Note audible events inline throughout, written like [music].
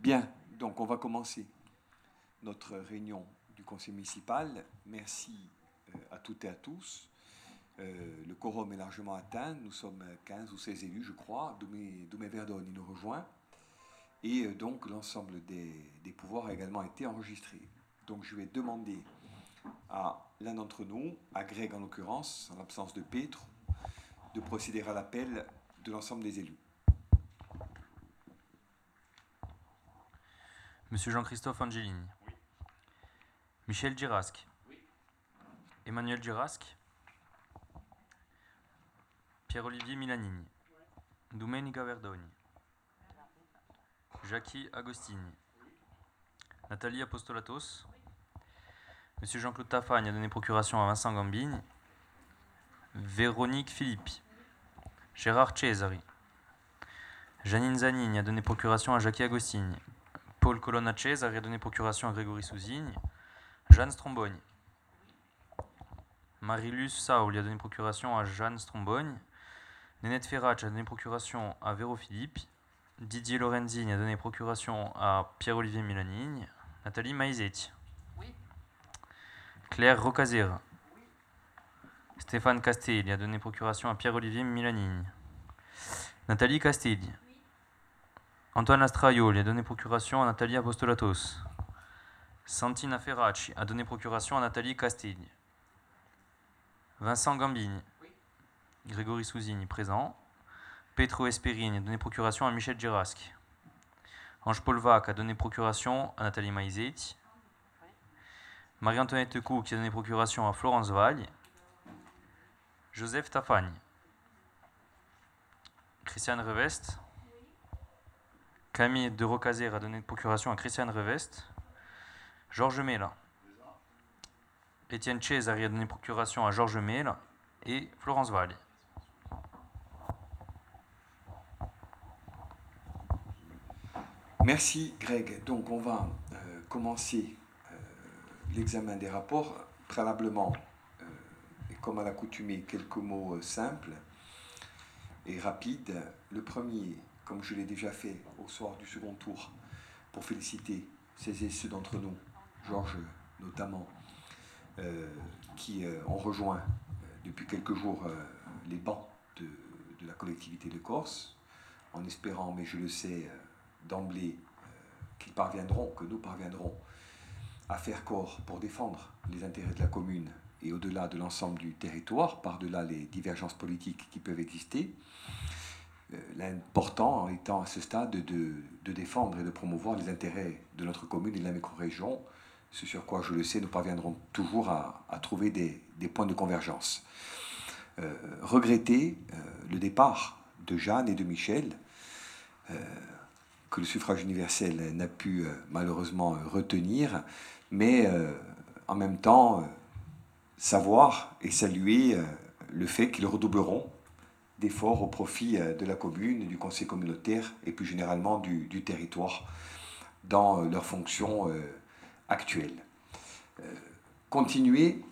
Bien, donc on va commencer notre réunion du conseil municipal. Merci euh, à toutes et à tous. Euh, le quorum est largement atteint. Nous sommes 15 ou 16 élus, je crois. Doumé, Verdon nous rejoint. Et euh, donc l'ensemble des, pouvoirs a également été enregistré. Donc je vais demander à l'un d'entre nous, à Greg en l'occurrence, en l'absence de Petre, de procéder à l'appel de l'ensemble des élus. Monsieur Jean-Christophe Angelini. Michel Girasque. Emmanuel Girasque. Pierre-Olivier Milanini. Domenica Verdoni. Jackie Agostini. Nathalie Apostolatos. Monsieur Jean-Claude Tafagne a donné procuration à Vincent Gambigne. Véronique Philippi. Gérard Cesari. Janine Zanini a donné procuration à Jackie Agostini. Paul Colonna Cesari a donné procuration à Grégory Souzigne. Jeanne Strombogne. Marilus Saul a donné procuration à Jeanne Strombogne. Nénette Ferrac a donné procuration à Véro Philippe. Didier Lorenzini a donné procuration à Pierre-Olivier Milanigne. Nathalie Maizetti. Claire Rocazera. Stéphane Castelli a donné procuration à Pierre-Olivier Milanigne. Nathalie Castelli. Antoine Astraioli a donné procuration à Nathalie Apostolatos. Santina Ferracci a donné procuration à Nathalie Castelli. Vincent Gambini. Grégory Souzini présent. Petro Esperini a donné procuration à Michel Girasque. Ange Polvac a donné procuration à Nathalie Maizetti. Marie-Antoinette Cou qui a donné procuration à Florence Valle. Joseph Tafagne. Christiane Revest. Camille de Rocazer a donné procuration à Christiane Revest. Georges Mela. Étienne Cesari a donné procuration à Georges Mela et Florence Valle. Merci Greg. Donc on va euh, commencer euh, l'examen des rapports. Préalablement, euh, et comme à l'accoutumée, quelques mots simples et rapides. Le premier, comme je l'ai déjà fait au soir du second tour, pour féliciter ces et ceux d'entre nous, Georges notamment, euh, qui euh, ont rejoint euh, depuis quelques jours les bancs de, de la collectivité de Corse, en espérant, mais je le sais d'emblée, qu'ils parviendront, que nous parviendrons à faire corps pour défendre les intérêts de la commune et au-delà de l'ensemble du territoire, par-delà les divergences politiques qui peuvent exister. Euh, L'important étant à ce stade de, de défendre et de promouvoir les intérêts de notre commune et de la micro-région, ce sur quoi, je le sais, nous parviendrons toujours à, trouver des, points de convergence. Euh, regretter euh, le départ de Jeanne et de Michel, que le suffrage universel n'a pu malheureusement retenir, mais en même temps savoir et saluer le fait qu'ils redoubleront d'efforts au profit euh, de la commune, du conseil communautaire et plus généralement du, du territoire dans euh, leurs fonctions euh, actuelles. Continuer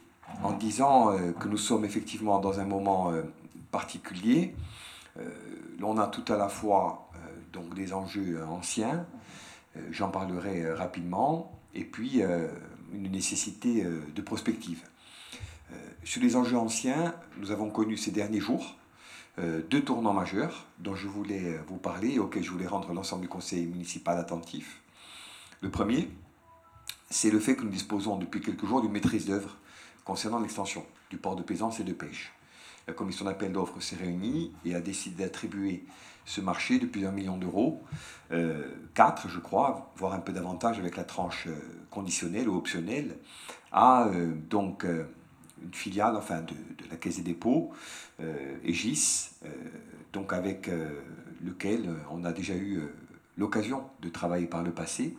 en disant que nous sommes effectivement dans un moment particulier. L'on a tout à la fois donc des enjeux anciens, j'en parlerai rapidement, et puis une nécessité de prospective. Sur les enjeux anciens, nous avons connu ces derniers jours deux tournants majeurs dont je voulais euh, vous parler et auxquels je voulais rendre l'ensemble du conseil municipal attentif. Le premier, c'est le fait que nous disposons depuis quelques jours d'une maîtrise d'œuvre concernant l'extension du port de plaisance et de pêche. La commission d'appel d'offres s'est réunie et a décidé d'attribuer ce marché de plusieurs millions d'euros, euh, quatre je crois, voire un peu davantage avec la tranche euh, conditionnelle ou optionnelle, à euh, donc euh, une filiale enfin de la Caisse des dépôts, euh, Egis, euh, donc avec euh, lequel euh, on a déjà eu euh, l'occasion de travailler par le passé.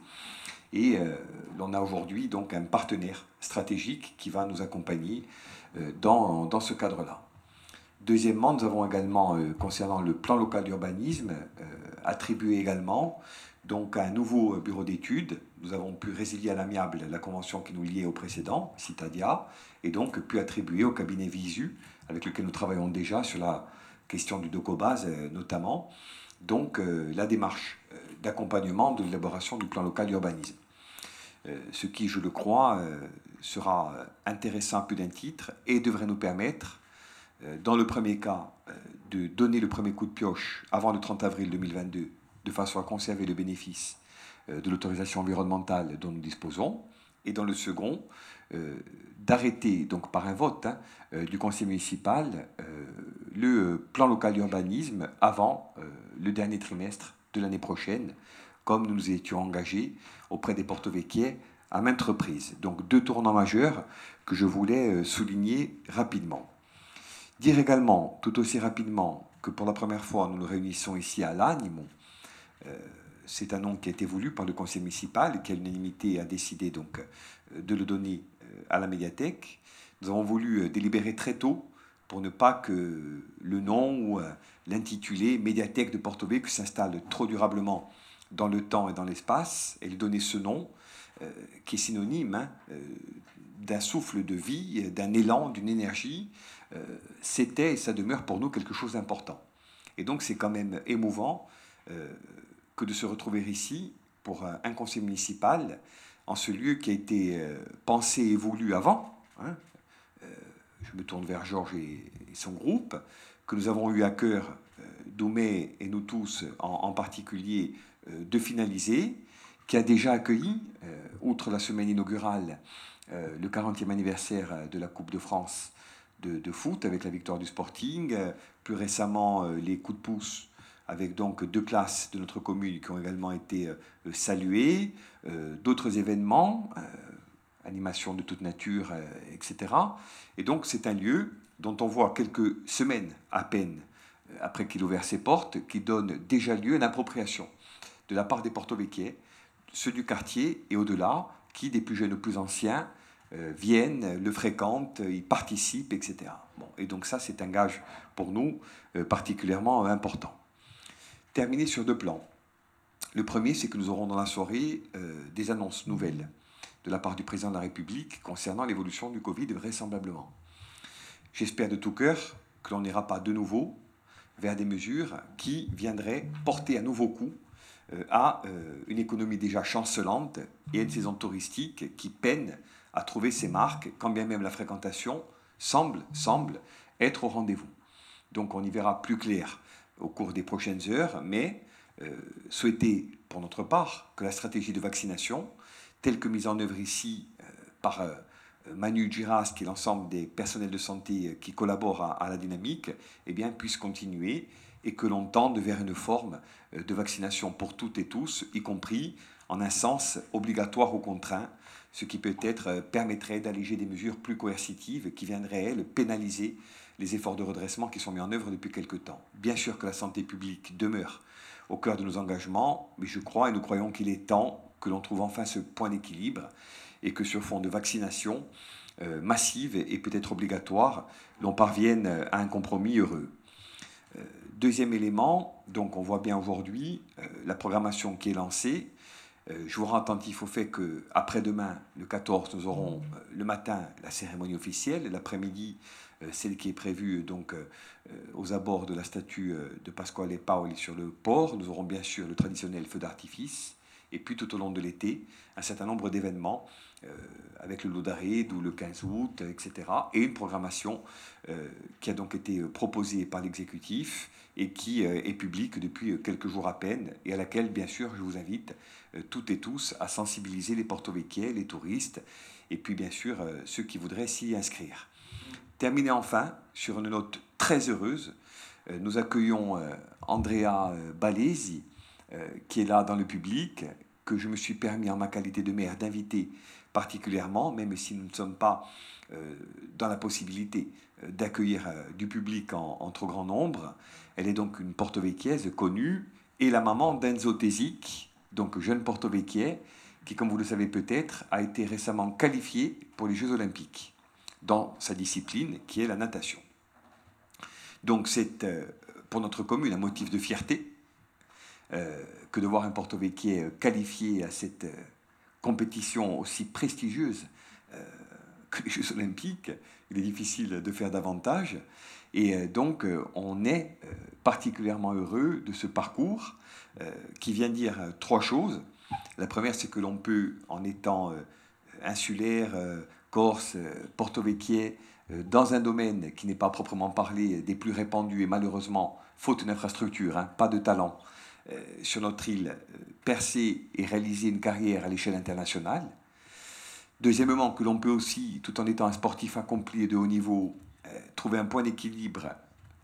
Et euh, l'on a aujourd'hui donc un partenaire stratégique qui va nous accompagner euh, dans, dans ce cadre-là. Deuxièmement, nous avons également, euh, concernant le plan local d'urbanisme, euh, attribué également donc un nouveau euh, bureau d'études. Nous avons pu résilier à l'amiable la convention qui nous liait au précédent, Citadia, et donc pu attribuer au cabinet Visu, avec lequel nous travaillons déjà sur la question du DOCOBAS euh, notamment, donc la démarche d'accompagnement de l'élaboration du plan local d'urbanisme. ce qui, je le crois, sera intéressant à plus d'un titre et devrait nous permettre, dans le premier cas, de donner le premier coup de pioche avant le 30 avril 2022, de façon à conserver le bénéfice de l'autorisation environnementale dont nous disposons, et dans le second, euh, d'arrêter, donc par un vote hein, euh, du conseil municipal, euh, le plan local d'urbanisme avant le dernier trimestre de l'année prochaine, comme nous nous étions engagés auprès des porto à maintes reprises. Donc deux tournants majeurs que je voulais souligner rapidement. Dire également, tout aussi rapidement, que pour la première fois, nous nous réunissons ici à l'Animon. c'est un nom qui a été voulu par le conseil municipal et qui à l'unanimité a décidé donc de le donner à la médiathèque. Nous avons voulu euh, délibérer très tôt pour ne pas que le nom ou euh, l'intitulé médiathèque de Porto Vecchio s'installe trop durablement dans le temps et dans l'espace et lui donner ce nom euh, qui est synonyme hein, d'un souffle de vie, d'un élan, d'une énergie. C'était et ça demeure pour nous quelque chose d'important. Et donc c'est quand même émouvant que de se retrouver ici pour un conseil municipal en ce lieu qui a été euh, pensé et voulu avant. Hein. Euh, je me tourne vers Georges et, son groupe, que nous avons eu à cœur, euh, Doumé et nous tous en, particulier, de finaliser, qui a déjà accueilli, outre la semaine inaugurale, le 40e anniversaire de la Coupe de France de, de, foot avec la victoire du Sporting, plus récemment les coups de pouce avec donc deux classes de notre commune qui ont également été euh, saluées, euh, d'autres événements, euh, animations de toute nature, etc. Et donc c'est un lieu dont on voit quelques semaines à peine après qu'il a ouvert ses portes, qui donne déjà lieu à une appropriation de la part des porto-véquiers, ceux du quartier et au-delà, qui, des plus jeunes aux plus anciens, viennent, le fréquentent, y participent, etc. Bon, et donc ça, c'est un gage pour nous particulièrement important terminer sur deux plans. Le premier, c'est que nous aurons dans la soirée euh, des annonces nouvelles de la part du président de la République concernant l'évolution du Covid vraisemblablement. J'espère de tout cœur que l'on n'ira pas de nouveau vers des mesures qui viendraient porter un nouveau coup euh, à euh, une économie déjà chancelante et à une saison touristique qui peine à trouver ses marques, quand bien même la fréquentation semble, semble être au rendez-vous. Donc on y verra plus clair au cours des prochaines heures, mais euh, souhaiter pour notre part que la stratégie de vaccination, telle que mise en œuvre ici euh, par euh, Manu Giras, qui est l'ensemble des personnels de santé qui collaborent à, la dynamique, eh bien, puisse continuer et que l'on tende vers une forme de vaccination pour toutes et tous, y compris en un sens obligatoire ou contraint, ce qui peut-être permettrait d'alléger des mesures plus coercitives qui viendraient, elles, pénaliser les efforts de redressement qui sont mis en œuvre depuis quelque temps. Bien sûr que la santé publique demeure au cœur de nos engagements, mais je crois et nous croyons qu'il est temps que l'on trouve enfin ce point d'équilibre et que sur fond de vaccination euh, massive et peut-être obligatoire, l'on parvienne à un compromis heureux. Euh, deuxième élément, donc on voit bien aujourd'hui euh, la programmation qui est lancée. je vous rends attentif au fait que après-demain, le 14, nous aurons le matin la cérémonie officielle, l'après-midi celle qui est prévue donc euh, aux abords de la statue euh, de Pasquale Paoli sur le port. Nous aurons bien sûr le traditionnel feu d'artifice, et puis tout au long de l'été, un certain nombre d'événements avec le lot d'arrêt, d'où le 15 août, etc. Et une programmation qui a donc été proposée par l'exécutif et qui est publique depuis quelques jours à peine, et à laquelle, bien sûr, je vous invite toutes et tous à sensibiliser les porto-véquiers, les touristes, et puis bien sûr ceux qui voudraient s'y inscrire. Terminer enfin sur une note très heureuse. Euh, nous accueillons euh, Andrea euh, Balesi, qui est là dans le public, que je me suis permis en ma qualité de maire d'inviter particulièrement, même si nous ne sommes pas dans la possibilité d'accueillir du public en, trop grand nombre. Elle est donc une porto-véquiaise connue et la maman d'Enzo Tesic, donc jeune porto qui, comme vous le savez peut-être, a été récemment qualifié pour les Jeux olympiques dans sa discipline qui est la natation. Donc c'est euh, pour notre commune un motif de fierté euh, que de voir un Porto Vecchio qualifié à cette euh, compétition aussi prestigieuse que les Jeux olympiques. Il est difficile de faire davantage. Et donc, on est particulièrement heureux de ce parcours qui vient dire trois choses. La première, c'est que l'on peut, en étant insulaire, corse, Porto Vecchie, dans un domaine qui n'est pas proprement parlé des plus répandus et malheureusement, faute d'infrastructure, hein, pas de talent, sur notre île, percer et réaliser une carrière à l'échelle internationale. Deuxièmement, que l'on peut aussi, tout en étant un sportif accompli et de haut niveau, euh, trouver un point d'équilibre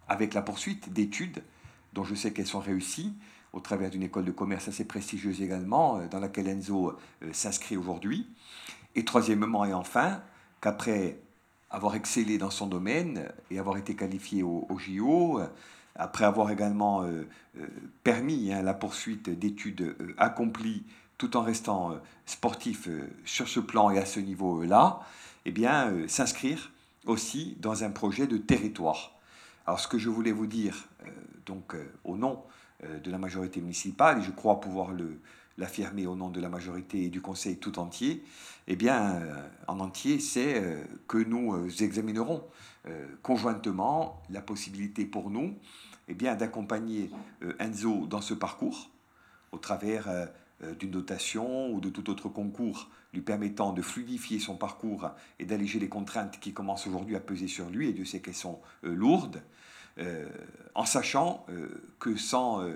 avec la poursuite d'études, dont je sais qu'elles sont réussies, au travers d'une école de commerce assez prestigieuse également, euh, dans laquelle Enzo euh, s'inscrit aujourd'hui. Et troisièmement et enfin, qu'après avoir excellé dans son domaine et avoir été qualifié au, JO, après avoir également permis hein, la poursuite d'études accomplies tout en restant euh, sportif euh, sur ce plan et à ce niveau-là, eh bien, euh, s'inscrire aussi dans un projet de territoire. Alors, ce que je voulais vous dire, donc, au nom de la majorité municipale, et je crois pouvoir l'affirmer au nom de la majorité et du Conseil tout entier, eh bien, en entier, c'est que nous examinerons conjointement la possibilité pour nous eh bien, d'accompagner Enzo dans ce parcours au travers euh, d'une dotation ou de tout autre concours lui permettant de fluidifier son parcours et d'alléger les contraintes qui commencent aujourd'hui à peser sur lui, et Dieu sait qu'elles sont euh, lourdes, euh, en sachant que sans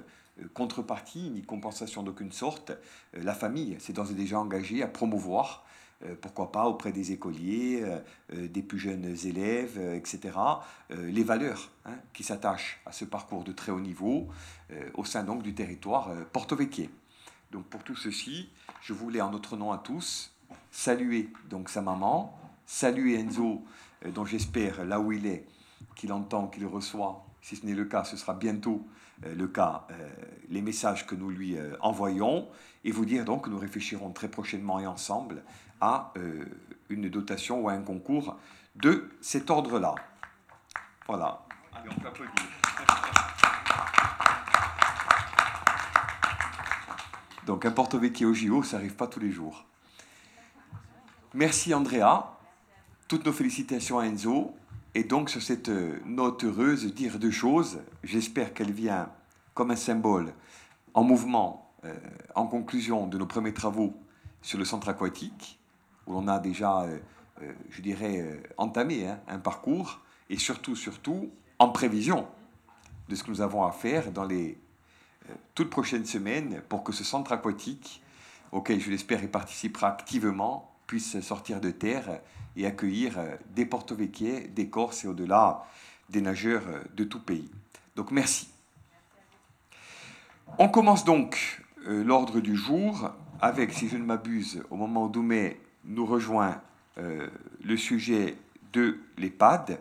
contrepartie ni compensation d'aucune sorte, la famille s'est déjà engagée à promouvoir pourquoi pas auprès des écoliers, des plus jeunes élèves, etc., les valeurs hein, qui s'attachent à ce parcours de très haut niveau au sein donc du territoire porto-vecchie. Donc pour tout ceci, je voulais en notre nom à tous saluer donc sa maman, saluer Enzo, euh, dont j'espère là où il est, qu'il entend, qu'il reçoit, si ce n'est le cas, ce sera bientôt euh, le cas, euh, les messages que nous lui envoyons, et vous dire donc que nous réfléchirons très prochainement et ensemble à une dotation ou à un concours de cet ordre-là. Voilà. Allez, on peut applaudir. Donc un Vecchio au JO, ça n'arrive pas tous les jours. Merci Andrea. Toutes nos félicitations à Enzo. Et donc sur cette note heureuse, dire deux choses. J'espère qu'elle vient comme un symbole en mouvement, euh, en conclusion de nos premiers travaux sur le centre aquatique, où l'on a déjà, euh, euh, je dirais, entamé hein, un parcours, et surtout, surtout, en prévision de ce que nous avons à faire dans les toute prochaine semaine pour que ce centre aquatique, auquel je l'espère il participera activement, puisse sortir de terre et accueillir euh, des porto des Corses et au-delà des nageurs euh, de tout pays. Donc merci. On commence donc euh, l'ordre du jour avec, si je ne m'abuse, au moment où nous rejoint le sujet de l'EHPAD.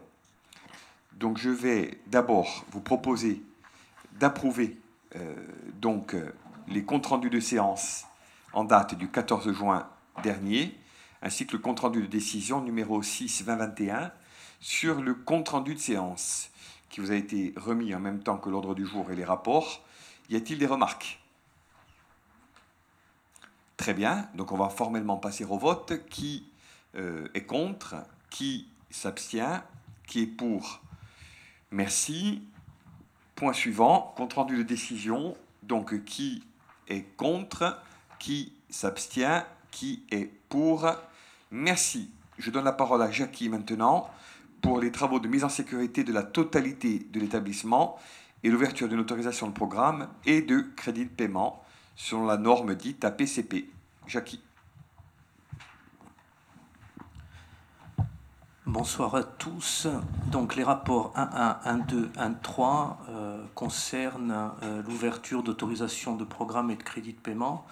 Donc je vais d'abord vous proposer d'approuver euh, donc euh, les comptes rendus de séance en date du 14 juin dernier, ainsi que le compte rendu de décision numéro 6-2021 sur le compte rendu de séance qui vous a été remis en même temps que l'ordre du jour et les rapports. Y a-t-il des remarques? Très bien, donc on va formellement passer au vote. Qui euh, est contre? Qui s'abstient? Qui est pour? Merci. Point suivant, compte rendu de décision. Donc, qui est contre? Qui s'abstient? Qui est pour? Merci. Je donne la parole à Jackie maintenant pour les travaux de mise en sécurité de la totalité de l'établissement et l'ouverture d'une autorisation de programme et de crédit de paiement selon la norme dite APCP. Jackie. Bonsoir à tous. Donc les rapports 1.1, 1.2, 1.3 concernent euh, l'ouverture d'autorisation de programme et de crédit de paiement.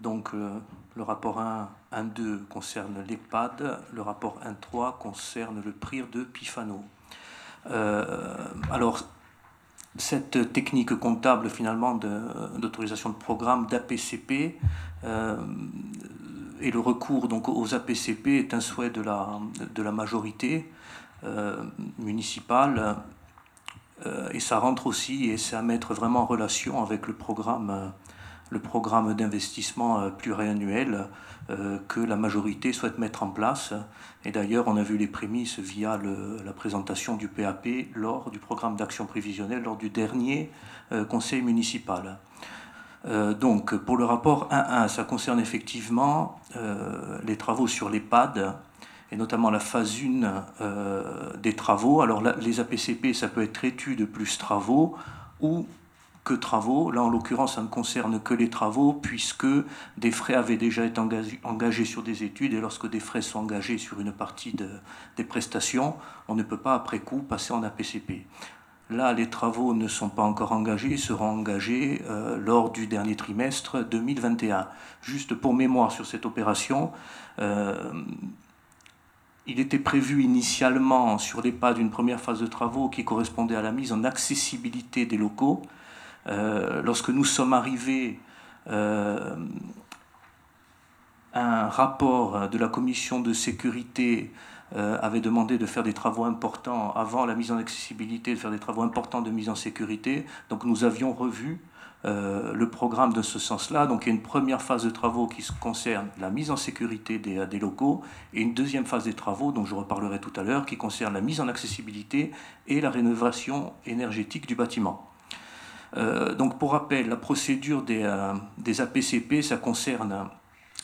Donc euh, le rapport 1, 1.2 concerne l'EHPAD, le rapport 1.3 concerne le prix de Pifano. Euh, alors cette technique comptable finalement d'autorisation de, programme d'APCP et le recours donc aux APCP est un souhait de la, de la majorité euh, municipale euh, et ça rentre aussi et c'est à mettre vraiment en relation avec le programme, le programme d'investissement pluriannuel que la majorité souhaite mettre en place. Et d'ailleurs, on a vu les prémices via la présentation du PAP lors du programme d'action prévisionnelle, lors du dernier conseil municipal. donc, pour le rapport 1.1, ça concerne effectivement les travaux sur l'EHPAD et notamment la phase 1 euh, des travaux. Alors les APCP, ça peut être études plus travaux ou que travaux. Là, en l'occurrence, ça ne concerne que les travaux, puisque des frais avaient déjà été engagés, sur des études, et lorsque des frais sont engagés sur une partie des prestations, on ne peut pas, après coup, passer en APCP. Là, les travaux ne sont pas encore engagés, seront engagés euh, lors du dernier trimestre 2021. Juste pour mémoire sur cette opération, euh, il était prévu initialement sur les pas d'une première phase de travaux qui correspondait à la mise en accessibilité des locaux. Euh, lorsque nous sommes arrivés, euh, un rapport de la commission de sécurité euh, avait demandé de faire des travaux importants avant la mise en accessibilité, de faire des travaux importants de mise en sécurité. Donc nous avions revu le programme de ce sens-là. Donc il y a une première phase de travaux qui concerne la mise en sécurité des, des, locaux et une deuxième phase des travaux, dont je reparlerai tout à l'heure, qui concerne la mise en accessibilité et la rénovation énergétique du bâtiment. Euh, donc pour rappel, la procédure des, euh, APCP, ça concerne,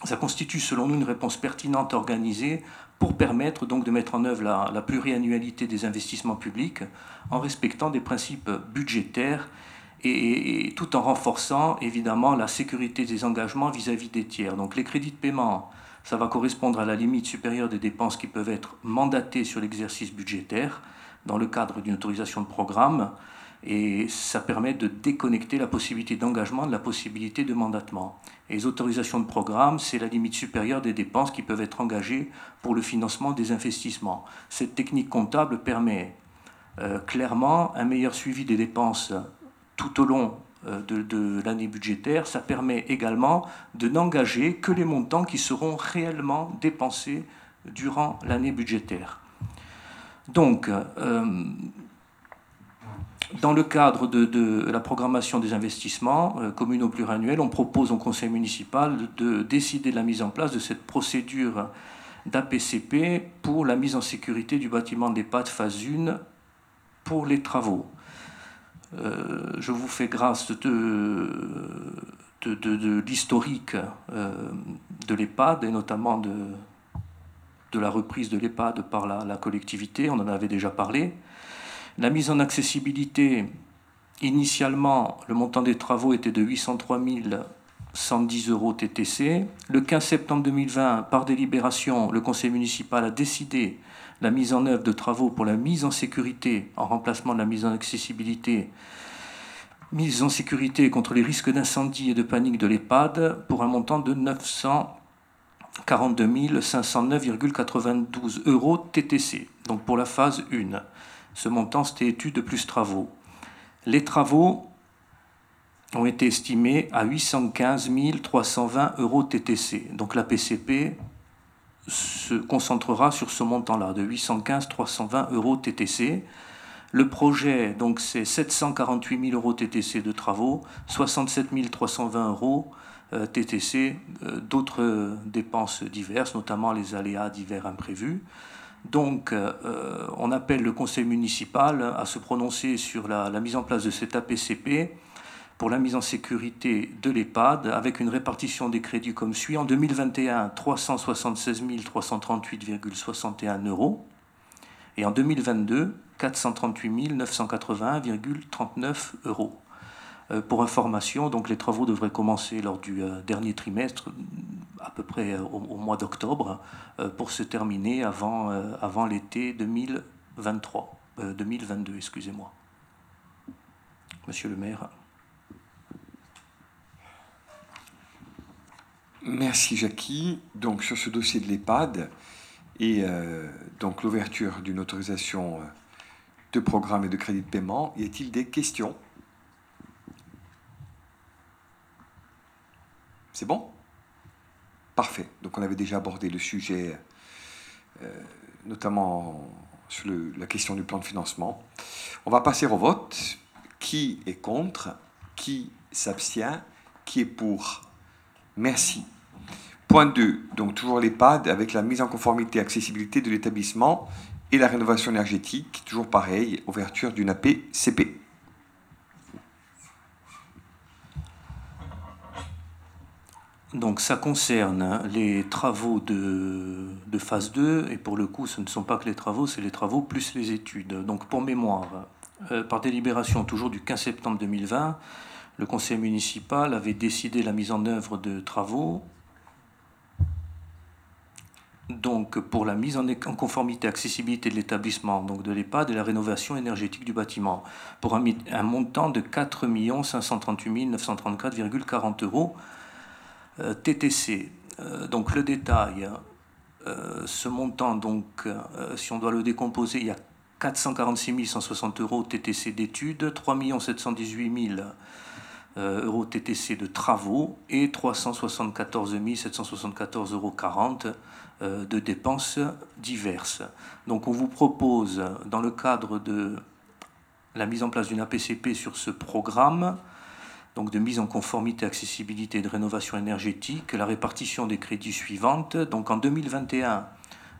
ça constitue selon nous une réponse pertinente organisée pour permettre donc de mettre en œuvre la, la pluriannualité des investissements publics en respectant des principes budgétaires et, tout en renforçant évidemment la sécurité des engagements vis-à-vis des tiers. Donc les crédits de paiement, ça va correspondre à la limite supérieure des dépenses qui peuvent être mandatées sur l'exercice budgétaire dans le cadre d'une autorisation de programme et ça permet de déconnecter la possibilité d'engagement de la possibilité de mandatement. Et les autorisations de programme, c'est la limite supérieure des dépenses qui peuvent être engagées pour le financement des investissements. Cette technique comptable permet euh, clairement un meilleur suivi des dépenses tout au long euh, de, l'année budgétaire, ça permet également de n'engager que les montants qui seront réellement dépensés durant l'année budgétaire. Donc, euh, dans le cadre de, la programmation des investissements euh, communaux pluriannuels, on propose au conseil municipal de décider de la mise en place de cette procédure d'APCP pour la mise en sécurité du bâtiment d'EHPAD phase 1 pour les travaux. Euh, je vous fais grâce de, l'historique euh, de l'EHPAD et notamment de la reprise de l'EHPAD par la, collectivité, on en avait déjà parlé. La mise en accessibilité, initialement, le montant des travaux était de 803 110 euros TTC. Le 15 septembre 2020, par délibération, le conseil municipal a décidé la mise en œuvre de travaux pour la mise en sécurité, en remplacement de la mise en accessibilité, mise en sécurité contre les risques d'incendie et de panique de l'EHPAD pour un montant de 942 509,92 euros TTC, donc pour la phase 1. Ce montant, c'était études plus travaux. Les travaux ont été estimés à 815 320 euros TTC. Donc la PCP se concentrera sur ce montant-là, de 815 320 euros TTC. Le projet, donc, c'est 748 000 euros TTC de travaux, 67 320 euros euh, TTC euh, d'autres dépenses diverses, notamment les aléas divers imprévus. Donc, euh, on appelle le conseil municipal à se prononcer sur la, la mise en place de cet APCP pour la mise en sécurité de l'EHPAD avec une répartition des crédits comme suit. En 2021, 376 338,61 euros. Et en 2022, 438 981,39 euros. Euh, pour information, donc les travaux devraient commencer lors du euh, dernier trimestre, à peu près euh, au, mois d'octobre, pour se terminer avant, avant l'été 2023, 2022, excusez-moi. Monsieur le maire. Merci Jackie. Donc sur ce dossier de l'EHPAD et donc l'ouverture d'une autorisation de programme et de crédit de paiement, y a-t-il des questions? C'est bon? Parfait. Donc on avait déjà abordé le sujet, euh, notamment sur la question du plan de financement. On va passer au vote. Qui est contre? Qui s'abstient? Qui est pour? Merci. Point 2, donc toujours l'EHPAD avec la mise en conformité accessibilité de l'établissement et la rénovation énergétique, toujours pareil, ouverture d'une AP-CP. Donc ça concerne les travaux de, phase 2, et pour le coup ce ne sont pas que les travaux, c'est les travaux plus les études. Donc pour mémoire, euh, par délibération toujours du 15 septembre 2020, le conseil municipal avait décidé la mise en œuvre de travaux donc pour la mise en conformité accessibilité de l'établissement, donc de l'EHPAD et la rénovation énergétique du bâtiment, pour un, un montant de 4 538 934,40 euros TTC. Euh, donc le détail, euh, ce montant, donc, si on doit le décomposer, il y a 446 160 euros TTC d'études, 3 718 000 euros TTC de travaux et 374 774,40 euros de dépenses diverses. Donc on vous propose, dans le cadre de la mise en place d'une APCP sur ce programme, donc de mise en conformité, accessibilité et de rénovation énergétique, la répartition des crédits suivantes. Donc en 2021,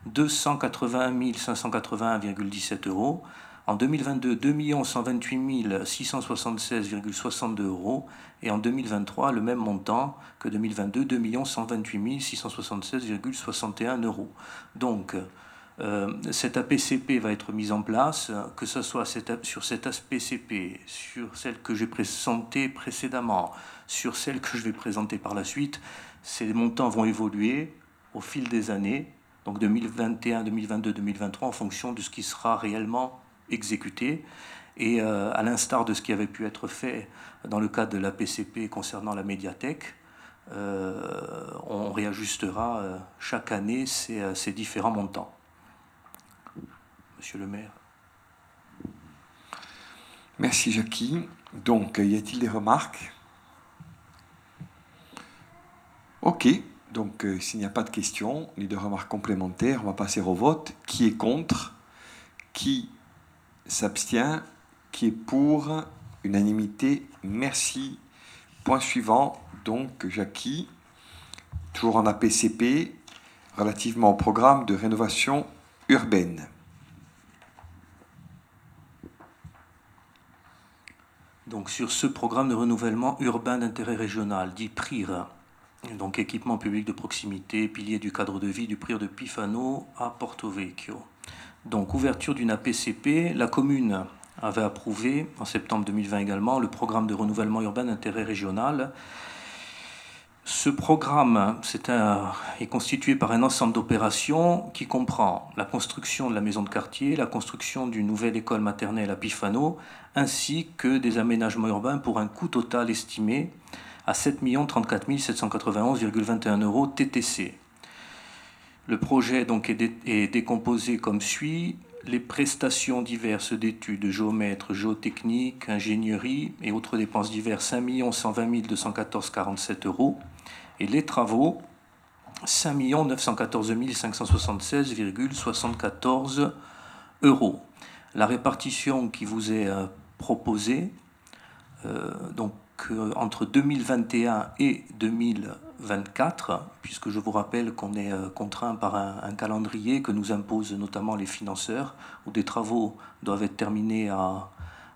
281 581,17 euros. En 2022, 2 128 676,62 euros. Et en 2023, le même montant que 2022, 2 128 676,61 euros. Donc, euh, cette APCP va être mise en place, que ce soit sur cette APCP, sur celle que j'ai présentée précédemment, sur celle que je vais présenter par la suite, ces montants vont évoluer au fil des années, donc 2021, 2022, 2023, en fonction de ce qui sera réellement exécuté. Et euh, à l'instar de ce qui avait pu être fait dans le cadre de la PCP concernant la médiathèque, euh, on réajustera chaque année ces différents montants. Monsieur le maire. Merci Jackie. Donc, y a-t-il des remarques? Ok, donc euh, s'il n'y a pas de questions ni de remarques complémentaires, on va passer au vote. Qui est contre? Qui s'abstient? Qui est pour? Unanimité Merci. Point suivant, donc Jackie, toujours en APCP, relativement au programme de rénovation urbaine. Donc sur ce programme de renouvellement urbain d'intérêt régional, dit PRIR, donc équipement public de proximité, pilier du cadre de vie du PRIR de Pifano à Porto Vecchio. Donc ouverture d'une APCP, la commune avait approuvé en septembre 2020 également le programme de renouvellement urbain d'intérêt régional ce programme est, constitué par un ensemble d'opérations qui comprend la construction de la maison de quartier, la construction d'une nouvelle école maternelle à Pifano, ainsi que des aménagements urbains pour un coût total estimé à 7 34 791,21 euros TTC. Le projet donc est, décomposé comme suit les prestations diverses d'études, géomètres, géotechniques, ingénierie et autres dépenses diverses 5 120 214,47 euros et les travaux 5 914 576,74 euros. La répartition qui vous est euh, proposée, euh, donc euh, entre 2021 et 2024, puisque je vous rappelle qu'on est contraint par un, calendrier que nous imposent notamment les financeurs, où des travaux doivent être terminés à,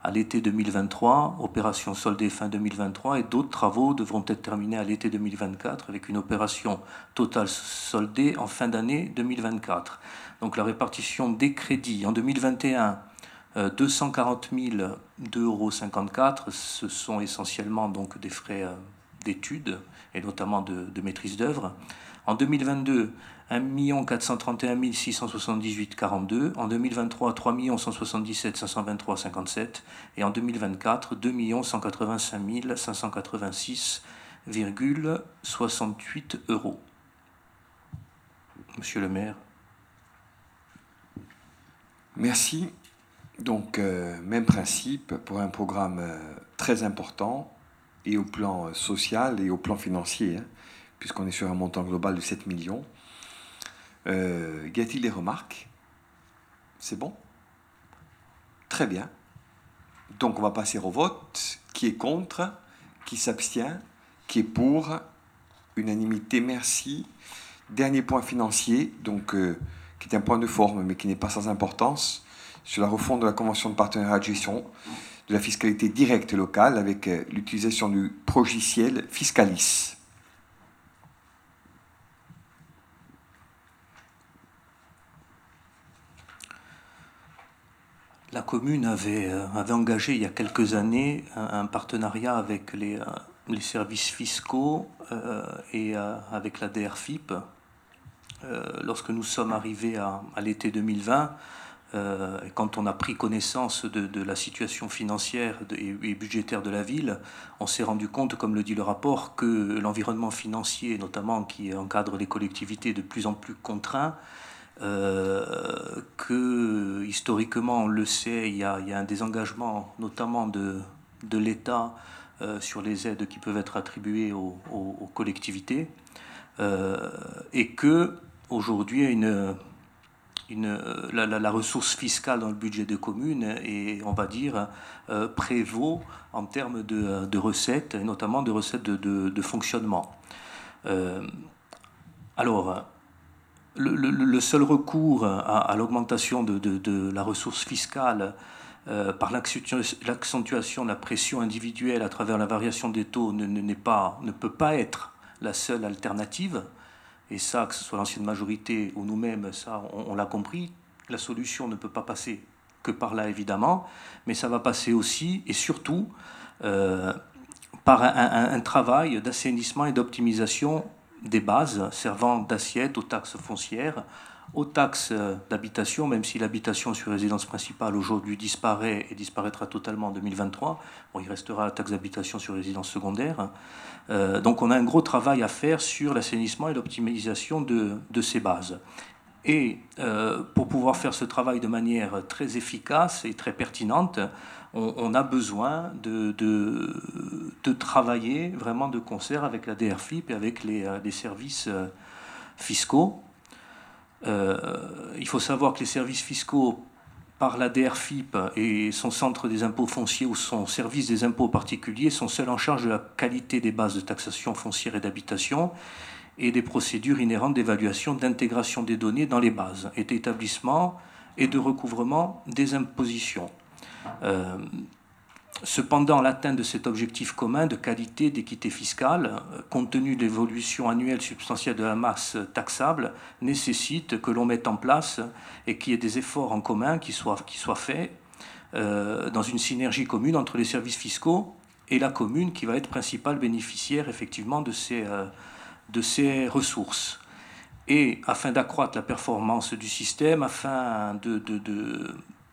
à l'été 2023, opération soldée fin 2023, et d'autres travaux devront être terminés à l'été 2024 avec une opération totale soldée en fin d'année 2024. Donc la répartition des crédits en 2021, 240 2,54 euros, ce sont essentiellement donc des frais euh, d'études et notamment de, de maîtrise d'œuvre. En 2022, 1 431 678 42, en 2023 3 177 523 57 et en 2024 2 185 586,68 euros. Monsieur le maire. Merci. Donc, euh, même principe pour un programme euh, très important et au plan euh, social et au plan financier, hein, puisqu'on est sur un montant global de 7 millions. Euh, y a-t-il des remarques? C'est bon? Très bien. Donc on va passer au vote. Qui est contre? Qui s'abstient? Qui est pour? Unanimité, merci. Dernier point financier, donc, euh, qui est un point de forme, mais qui n'est pas sans importance, sur la refonte de la convention de partenariat de gestion de la fiscalité directe locale avec euh, l'utilisation du progiciel Fiscalis. La commune avait, euh, avait, engagé il y a quelques années un, partenariat avec les, euh, services fiscaux et avec la DRFIP. lorsque nous sommes arrivés à, l'été 2020, euh, quand on a pris connaissance de, la situation financière et, budgétaire de la ville, on s'est rendu compte, comme le dit le rapport, que l'environnement financier, notamment qui encadre les collectivités, de plus en plus contraint. Euh, que historiquement, on le sait, il y a, un désengagement notamment de, de l'État euh, sur les aides qui peuvent être attribuées aux, collectivités, et que aujourd'hui, une une, la, ressource fiscale dans le budget des communes et on va dire euh, prévaut en termes de, recettes et notamment de recettes de, fonctionnement. Euh, alors, le, seul recours à, l'augmentation de, la ressource fiscale euh, par l'accentuation de la pression individuelle à travers la variation des taux ne, pas, ne peut pas être la seule alternative. Et ça, que ce soit l'ancienne majorité ou nous-mêmes, ça, on, l'a compris. La solution ne peut pas passer que par là, évidemment, mais ça va passer aussi et surtout euh, par un, travail d'assainissement et d'optimisation des bases servant d'assiette aux taxes foncières, aux taxes d'habitation, même si l'habitation sur résidence principale aujourd'hui disparaît et disparaîtra totalement en 2023. Bon, il restera la taxe d'habitation sur résidence secondaire. Euh, donc on a un gros travail à faire sur l'assainissement et l'optimisation de, ces bases. Et euh, pour pouvoir faire ce travail de manière très efficace et très pertinente, on, a besoin de, de, travailler vraiment de concert avec la DRFIP et avec les, euh, les services fiscaux. il faut savoir que les services fiscaux par la DRFIP et son centre des impôts fonciers ou son service des impôts particuliers sont seuls en charge de la qualité des bases de taxation foncière et d'habitation et des procédures inhérentes d'évaluation d'intégration des données dans les bases et d'établissement et de recouvrement des impositions. Euh, Cependant, l'atteinte de cet objectif commun de qualité, d'équité fiscale, euh, compte tenu de l'évolution annuelle substantielle de la masse taxable, nécessite que l'on mette en place et qu'il y ait des efforts en commun qui soient, qui soient faits euh, dans une synergie commune entre les services fiscaux et la commune qui va être principale bénéficiaire effectivement de ces, de ces ressources. Et afin d'accroître la performance du système, afin de,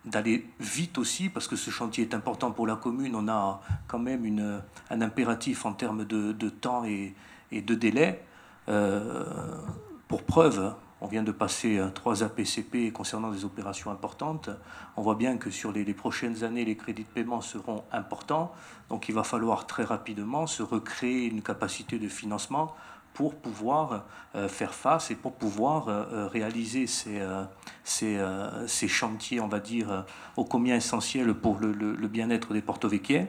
d'aller vite aussi, parce que ce chantier est important pour la commune. On a quand même une, un impératif en termes de, de temps et, et, de délai. Euh, pour preuve, on vient de passer trois APCP concernant des opérations importantes. On voit bien que sur les, prochaines années, les crédits de paiement seront importants. Donc il va falloir très rapidement se recréer une capacité de financement pour pouvoir euh, faire face et pour pouvoir euh, euh, réaliser ces, chantiers, on va dire, ô combien essentiels pour le, bien-être des porto-véquiers.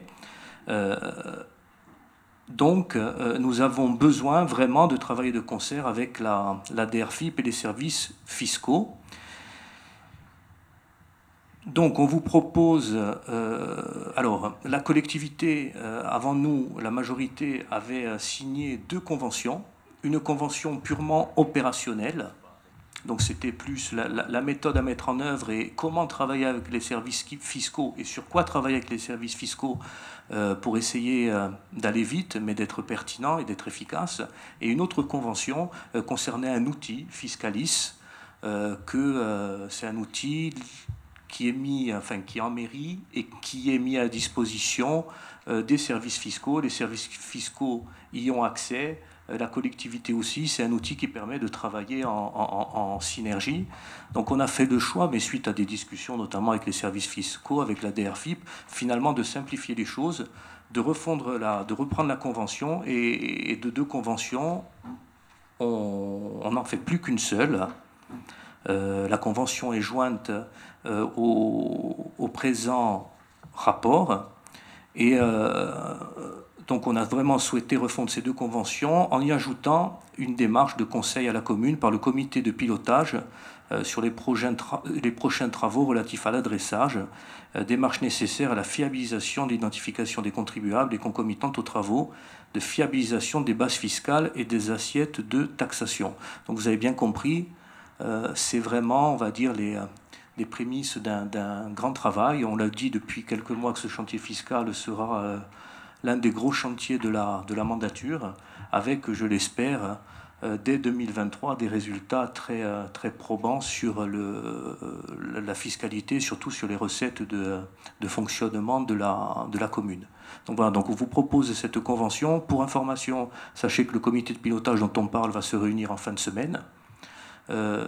donc, nous avons besoin vraiment de travailler de concert avec la, la DRFIP et les services fiscaux. Donc on vous propose, alors la collectivité, avant nous, la majorité avait signé deux conventions une convention purement opérationnelle. Donc c'était plus la, méthode à mettre en œuvre et comment travailler avec les services fiscaux et sur quoi travailler avec les services fiscaux euh, pour essayer euh, d'aller vite mais d'être pertinent et d'être efficace. Et une autre convention euh, concernait un outil, Fiscalis, que c'est un outil qui est mis, enfin qui est en mairie et qui est mis à disposition des services fiscaux. Les services fiscaux y ont accès la collectivité aussi, c'est un outil qui permet de travailler en, synergie. Donc on a fait le choix, mais suite à des discussions notamment avec les services fiscaux, avec la DRFIP, finalement de simplifier les choses, de, refondre la, de reprendre la convention et, de deux conventions, on n'en fait plus qu'une seule. Euh, la convention est jointe euh, au, présent rapport et donc on a vraiment souhaité refondre ces deux conventions en y ajoutant une démarche de conseil à la commune par le comité de pilotage euh, sur les, prochains travaux relatifs à l'adressage, euh, démarche nécessaire à la fiabilisation de l'identification des contribuables et concomitante aux travaux de fiabilisation des bases fiscales et des assiettes de taxation. Donc vous avez bien compris, euh, c'est vraiment, on va dire, les, les prémices d'un grand travail. On l'a dit depuis quelques mois que ce chantier fiscal sera l'un des gros chantiers de la, mandature, avec, je l'espère, euh, dès 2023, des résultats très, euh, probants sur euh, la fiscalité, surtout sur les recettes de, fonctionnement de la, de la commune. Donc voilà, donc on vous propose cette convention. Pour information, sachez que le comité de pilotage dont on parle va se réunir en fin de semaine.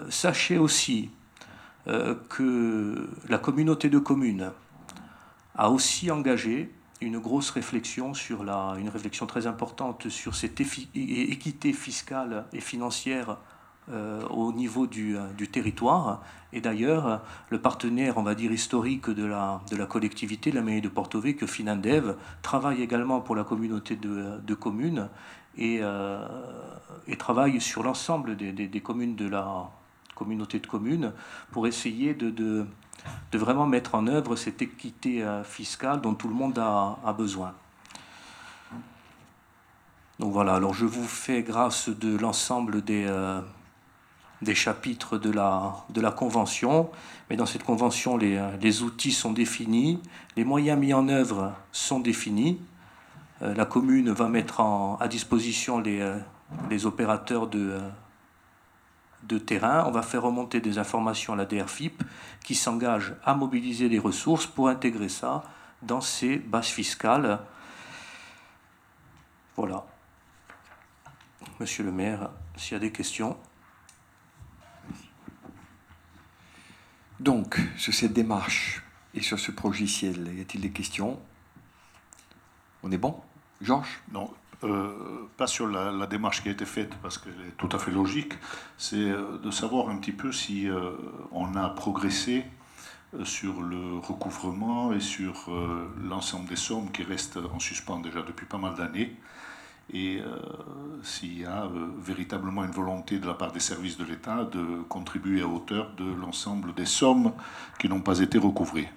sachez aussi que la communauté de communes a aussi engagé une grosse réflexion sur la, une réflexion très importante sur cette équité fiscale et financière euh, au niveau du, euh, du territoire. Et d'ailleurs, le partenaire, on va dire, historique de la, de la collectivité, la mairie de Porto que Finandev, travaille également pour la communauté de, de communes et, euh, et, travaille sur l'ensemble des, des, communes de la communauté de communes pour essayer de de vraiment mettre en œuvre cette équité euh, fiscale dont tout le monde a, besoin. Donc voilà, alors je vous fais grâce de l'ensemble des, euh, chapitres de la, Convention, mais dans cette Convention, les, les, outils sont définis, les moyens mis en œuvre sont définis. Euh, la commune va mettre à disposition les opérateurs de de terrain, on va faire remonter des informations à la DRFIP qui s'engage à mobiliser des ressources pour intégrer ça dans ses bases fiscales. Voilà. Monsieur le maire, s'il y a des questions. Donc, sur cette démarche et sur ce progiciel, y a-t-il des questions? On est bon? Georges? Non, euh, pas sur la, démarche qui a été faite, parce qu'elle est tout à fait logique, c'est euh, de savoir un petit peu si euh, on a progressé sur le recouvrement et sur l'ensemble des sommes qui restent en suspens déjà depuis pas mal d'années, et s'il y a véritablement une volonté de la part des services de l'État de contribuer à hauteur de l'ensemble des sommes qui n'ont pas été recouvrées.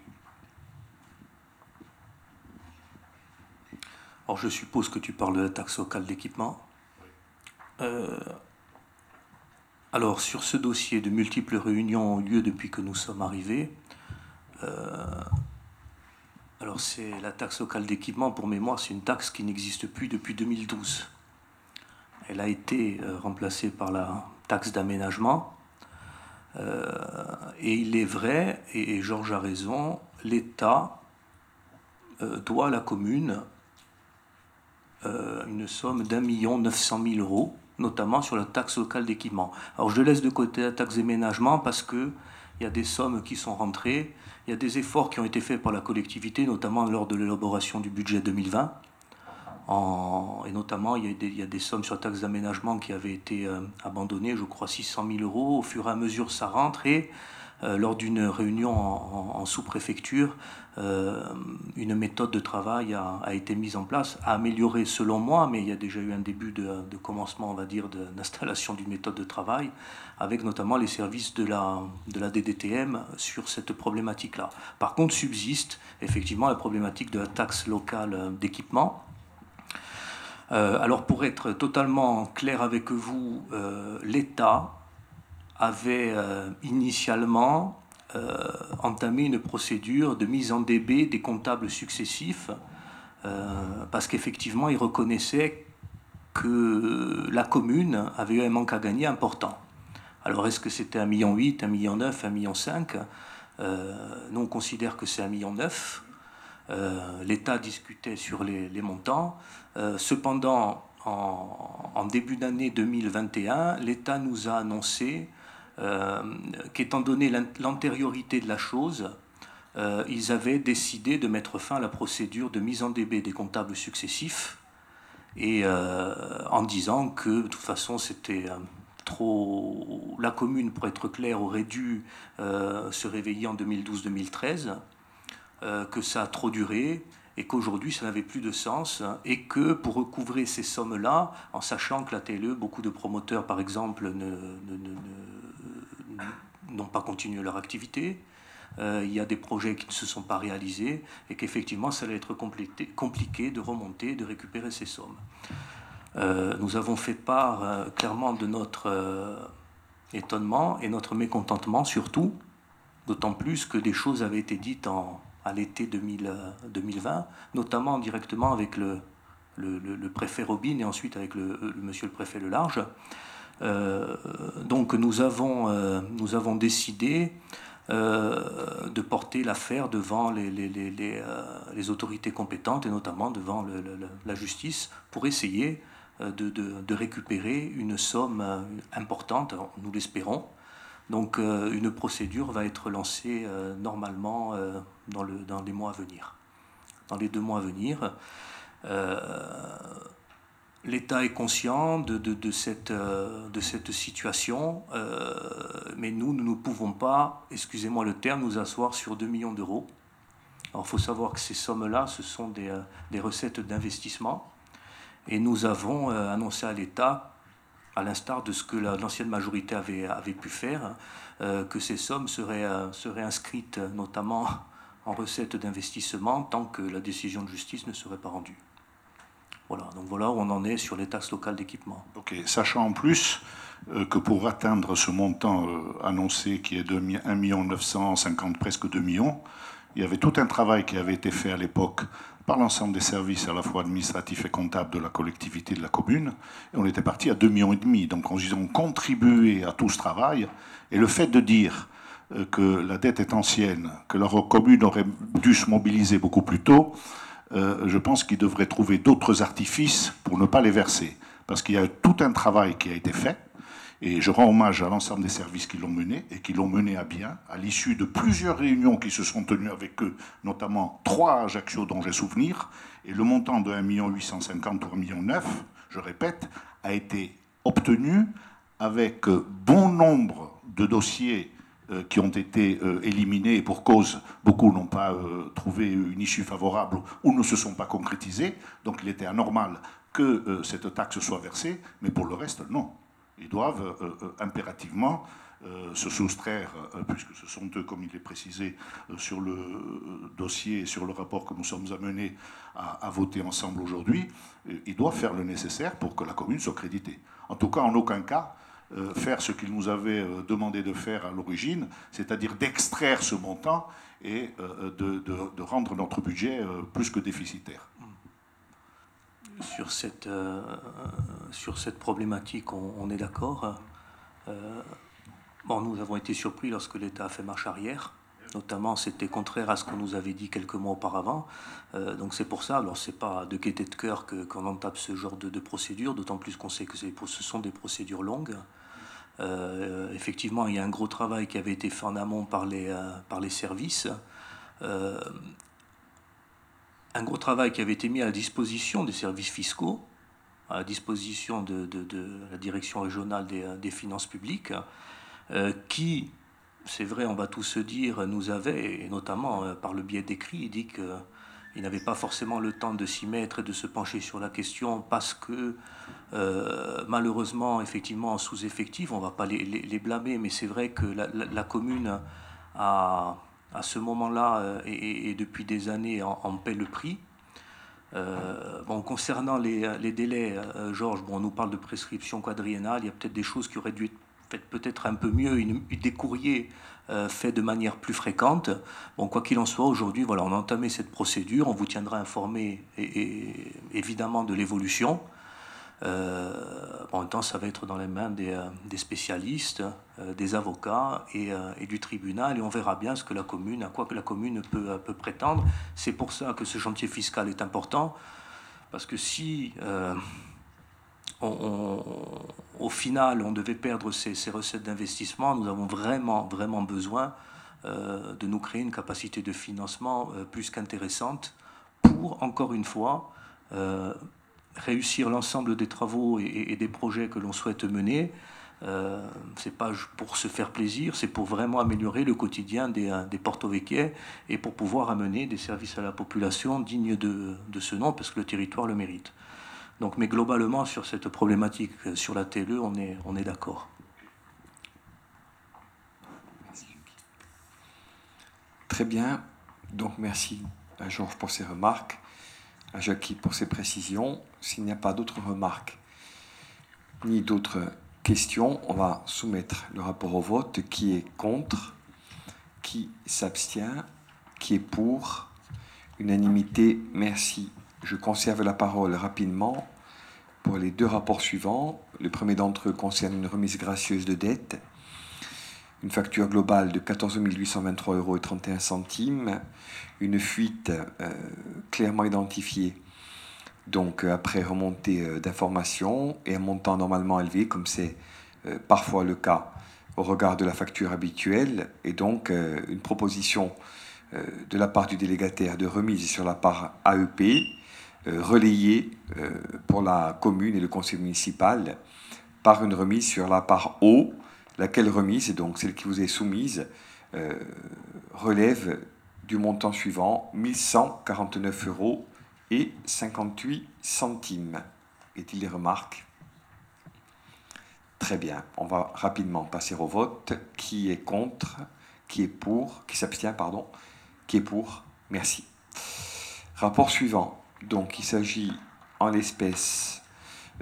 Alors je suppose que tu parles de la taxe locale d'équipement. Euh, alors sur ce dossier, de multiples réunions ont lieu depuis que nous sommes arrivés. Euh, alors c'est la taxe locale d'équipement, pour mémoire, c'est une taxe qui n'existe plus depuis 2012. Elle a été euh, remplacée par la taxe d'aménagement. et il est vrai, et Georges a raison, l'État doit à la commune euh, une somme d'un million neuf cent mille euros, notamment sur la taxe locale d'équipement. Alors je laisse de côté la taxe d'aménagement parce que il y a des sommes qui sont rentrées, il y a des efforts qui ont été faits par la collectivité, notamment lors de l'élaboration du budget 2020. et notamment, il y, a des, sommes sur la taxe d'aménagement qui avaient été euh, abandonnées, je crois 600 000 euros. Au fur et à mesure, ça rentre. Et euh, lors d'une réunion en, sous-préfecture, euh, une méthode de travail a, été mise en place, a amélioré selon moi, mais il y a déjà eu un début de, commencement, on va dire, d'installation d'une méthode de travail, avec notamment les services de la, DDTM sur cette problématique-là. Par contre, subsiste effectivement la problématique de la taxe locale d'équipement. Euh, alors pour être totalement clair avec vous, l'État avait euh, initialement euh, entamé une procédure de mise en DB des comptables successifs, euh, parce qu'effectivement, il reconnaissait que la commune avait eu un manque à gagner important. Alors, est-ce que c'était 1,8 million, 1,9 million, 1,5 million Nous, on considère que c'est 1,9 million. L'État discutait sur les, montants. cependant, en, début d'année 2021, l'État nous a annoncé euh, qu'étant donné l'antériorité de la chose, euh, ils avaient décidé de mettre fin à la procédure de mise en DB des comptables successifs, et euh, en disant que de toute façon c'était trop... La commune, pour être clair, aurait dû se réveiller en 2012-2013, que ça a trop duré, et qu'aujourd'hui ça n'avait plus de sens et que pour recouvrer ces sommes-là, en sachant que la TLE, beaucoup de promoteurs par exemple n'ont pas continué leur activité, euh, il y a des projets qui ne se sont pas réalisés et qu'effectivement ça allait être compliqué de remonter, de récupérer ces sommes. Euh, nous avons fait part euh, clairement de notre étonnement et notre mécontentement surtout, d'autant plus que des choses avaient été dites en, à l'été 2020, notamment directement avec le, préfet Robin et ensuite avec le, monsieur le préfet Le Large. Donc nous avons, nous avons décidé euh, de porter l'affaire devant les, euh, les, autorités compétentes et notamment devant la justice pour essayer euh, de, de, récupérer une somme importante, nous l'espérons. Donc une procédure va être lancée normalement dans, le, dans les mois à venir. Dans les deux mois à venir. L'État est conscient de, euh, cette situation, euh, mais nous, nous ne pouvons pas, excusez-moi le terme, nous asseoir sur 2 millions d'euros. Alors il faut savoir que ces sommes-là, ce sont des, euh, recettes d'investissement, et nous avons annoncé à l'État, à l'instar de ce que l'ancienne majorité avait, pu faire, que ces sommes seraient inscrites notamment en recettes d'investissement tant que la décision de justice ne serait pas rendue. Voilà, donc voilà où on en est sur les taxes locales d'équipement. Ok, sachant en plus euh, que pour atteindre ce montant euh, annoncé qui est de 1 950, presque 2 millions, il y avait tout un travail qui avait été fait à l'époque par l'ensemble des services à la fois administratifs et comptables de la collectivité de la commune, et on était parti à 2 millions. Donc ils ont contribué à tout ce travail, et le fait de dire euh, que la dette est ancienne, que leur commune aurait dû se mobiliser beaucoup plus tôt, euh, je pense qu'il devrait trouver d'autres artifices pour ne pas les verser. Parce qu'il y a tout un travail qui a été fait. Et je rends hommage à l'ensemble des services qui l'ont mené et qui l'ont mené à bien, à l'issue de plusieurs réunions qui se sont tenues avec eux, notamment trois Ajaccio dont j'ai souvenir, et le montant de 1 850 ou 1 million, je répète, a été obtenu avec bon nombre de dossiers qui ont été euh, éliminés et pour cause, beaucoup n'ont pas euh, trouvé une issue favorable ou ne se sont pas concrétisés. Donc il était anormal que cette taxe soit versée, mais pour le reste, non. Ils doivent impérativement se soustraire, puisque ce sont eux, comme il est précisé sur le dossier et sur le rapport que nous sommes amenés à, voter ensemble aujourd'hui, ils doivent faire le nécessaire pour que la commune soit créditée. En tout cas, en aucun cas, euh, faire ce qu'il nous avait euh, demandé de faire à l'origine, c'est-à-dire d'extraire ce montant et euh, de, rendre notre budget plus que déficitaire. Sur cette, sur cette problématique, on, est d'accord. bon, nous avons été surpris lorsque l'État a fait marche arrière. Notamment, c'était contraire à ce qu'on nous avait dit quelques mois auparavant. donc c'est pour ça, alors c'est pas de gaieté de cœur qu'on entame ce genre de, de procédure, d'autant plus qu'on sait que ce sont des procédures longues. Euh, effectivement, il y a un gros travail qui avait été fait en amont par les, euh, services. Euh, un gros travail qui avait été mis à la disposition des services fiscaux, à la disposition de, la direction régionale des, finances publiques, qui, c'est vrai, on va tous se dire, nous avait, et notamment par le biais d'écrits, dit qu'il n'avait pas forcément le temps de s'y mettre et de se pencher sur la question parce que euh, malheureusement, effectivement, en sous-effectif, on ne va pas les, blâmer, mais c'est vrai que la, commune, a, à ce moment-là, euh, et, depuis des années, en, paie le prix. Euh, bon, concernant les, délais, Georges, bon, on nous parle de prescription quadriennale, il y a peut-être des choses qui auraient dû être faites peut-être un peu mieux, des courriers faits de manière plus fréquente. Bon, quoi qu'il en soit, aujourd'hui, voilà, on a entamé cette procédure, on vous tiendra informé et évidemment de l'évolution. Euh, en temps, ça va être dans les mains des, euh, spécialistes, euh, des avocats et, du tribunal, et on verra bien ce que la commune, à quoi que la commune peut, peut prétendre. C'est pour ça que ce chantier fiscal est important, parce que si au final on devait perdre ces, recettes d'investissement, nous avons vraiment, vraiment besoin de nous créer une capacité de financement plus qu'intéressante pour, encore une fois, réussir l'ensemble des travaux et, des projets que l'on souhaite mener, Euh, c'est pas pour se faire plaisir, c'est pour vraiment améliorer le quotidien des, des porto et pour pouvoir amener des services à la population dignes de, ce nom, parce que le territoire le mérite. Donc, mais globalement, sur cette problématique, sur la TLE, on est, on est d'accord. Très bien. Donc, merci à Georges pour ses remarques, à Jackie pour ses précisions. S'il n'y a pas d'autres remarques ni d'autres questions, on va soumettre le rapport au vote. Qui est contre? Qui s'abstient? Qui est pour? Unanimité, merci. Je conserve la parole rapidement pour les deux rapports suivants. Le premier d'entre eux concerne une remise gracieuse de dette. Une facture globale de 14 823 euros et 31 centimes. Une fuite euh, clairement identifiée donc euh, après remontée euh, d'informations et un montant normalement élevé, comme c'est parfois le cas au regard de la facture habituelle, et donc une proposition de la part du délégataire de remise sur la part AEP, relayée pour la commune et le conseil municipal par une remise sur la part O, laquelle remise, donc celle qui vous est soumise, relève du montant suivant, 1149 euros et 58 centimes. Est-il des remarques? Très bien, on va rapidement passer au vote. Qui est contre? Qui est pour? Qui s'abstient, pardon? Qui est pour? Merci. Rapport suivant. Donc, il s'agit en l'espèce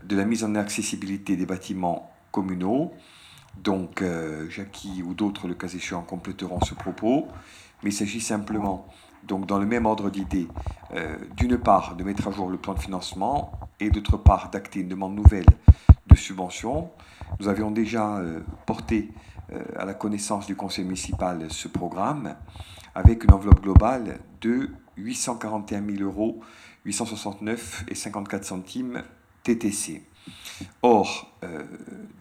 de la mise en accessibilité des bâtiments communaux. Donc, euh, Jackie ou d'autres, le cas échéant, compléteront ce propos. Mais il s'agit simplement donc dans le même ordre d'idée, euh, d'une part de mettre à jour le plan de financement et d'autre part d'acter une demande nouvelle de subvention. Nous avions déjà euh, porté euh, à la connaissance du conseil municipal ce programme avec une enveloppe globale de 841 000 euros, 869 et 54 centimes TTC. Or,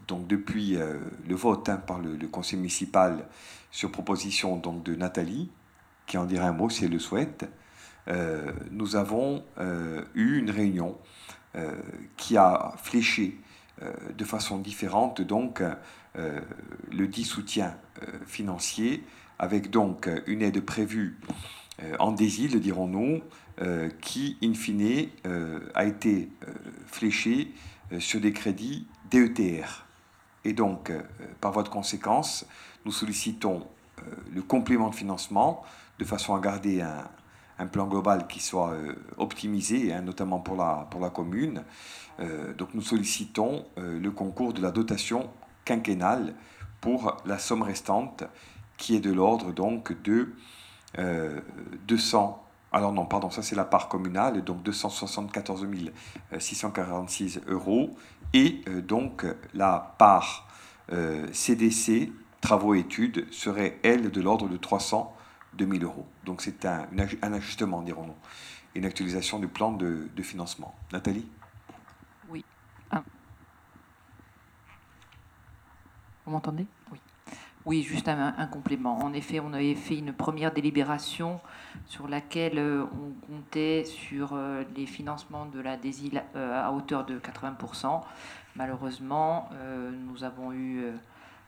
donc depuis le vote hein, par le, conseil municipal sur proposition donc, de Nathalie, qui en dira un mot si elle le souhaite, euh, nous avons euh, eu une réunion euh, qui a fléché de façon différente donc le dit soutien financier avec donc une aide prévue en désil, dirons-nous, qui in fine a été fléchée sur des crédits DETR. Et donc, par voie de conséquence, nous sollicitons le complément de financement de façon à garder un, plan global qui soit euh, optimisé, hein, notamment pour la, pour la commune. Euh, donc nous sollicitons euh, le concours de la dotation quinquennale pour la somme restante qui est de l'ordre donc de 200 alors non, pardon, ça c'est la part communale, donc 274 646 euros. Et donc la part CDC, travaux et études, serait, elle, de l'ordre de 300 2000 euros. Donc c'est un, un, ajustement, dirons-nous, une actualisation du plan de, financement. Nathalie? Oui. Ah. Vous m'entendez? Oui. Juste un, complément. En effet, on avait fait une première délibération sur laquelle euh, on comptait sur euh, les financements de la DESIL euh, à hauteur de 80%. Malheureusement, nous avons eu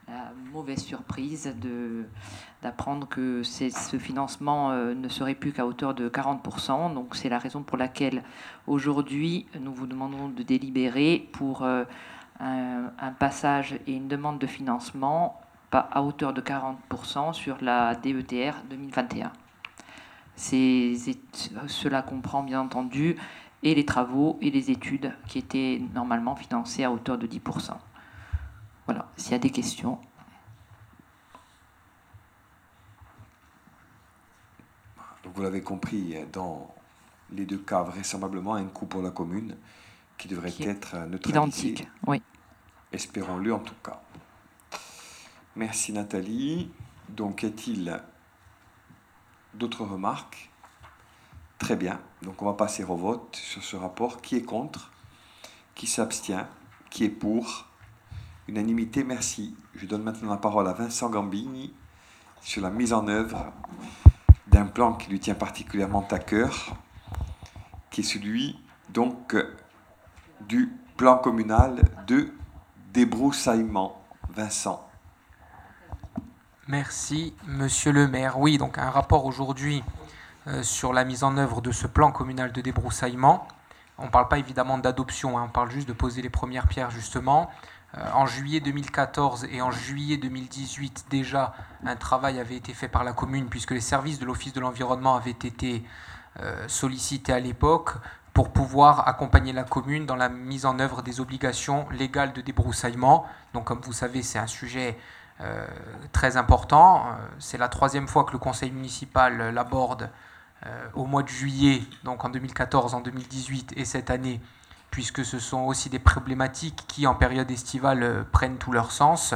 la mauvaise surprise d'apprendre que ce financement ne serait plus qu'à hauteur de 40%. Donc c'est la raison pour laquelle aujourd'hui nous vous demandons de délibérer pour un, passage et une demande de financement à hauteur de 40% sur la DETR 2021. cela comprend bien entendu et les travaux et les études qui étaient normalement financés à hauteur de 10%. Voilà, s'il y a des questions. Donc vous l'avez compris, dans les deux cas, vraisemblablement un coût pour la commune qui devrait être neutralisé. Identique, oui. Espérons-le en tout cas. Merci Nathalie. Donc, y a-t-il d'autres remarques? Très bien. Donc, on va passer au vote sur ce rapport. Qui est contre? Qui s'abstient? Qui est pour? Unanimité, merci. Je donne maintenant la parole à Vincent Gambini sur la mise en œuvre d'un plan qui lui tient particulièrement à cœur, qui est celui donc du plan communal de débroussaillement. Vincent. Merci, monsieur le maire. Oui, donc un rapport aujourd'hui euh, sur la mise en œuvre de ce plan communal de débroussaillement. On ne parle pas évidemment d'adoption, hein, on parle juste de poser les premières pierres justement. Euh, en juillet 2014 et en juillet 2018, déjà, un travail avait été fait par la commune puisque les services de l'Office de l'environnement avaient été euh, sollicités à l'époque pour pouvoir accompagner la commune dans la mise en œuvre des obligations légales de débroussaillement. Donc comme vous savez, c'est un sujet euh, très important. C'est la troisième fois que le conseil municipal l'aborde au mois de juillet, donc en 2014, en 2018 et cette année puisque ce sont aussi des problématiques qui, en période estivale, euh, prennent tout leur sens.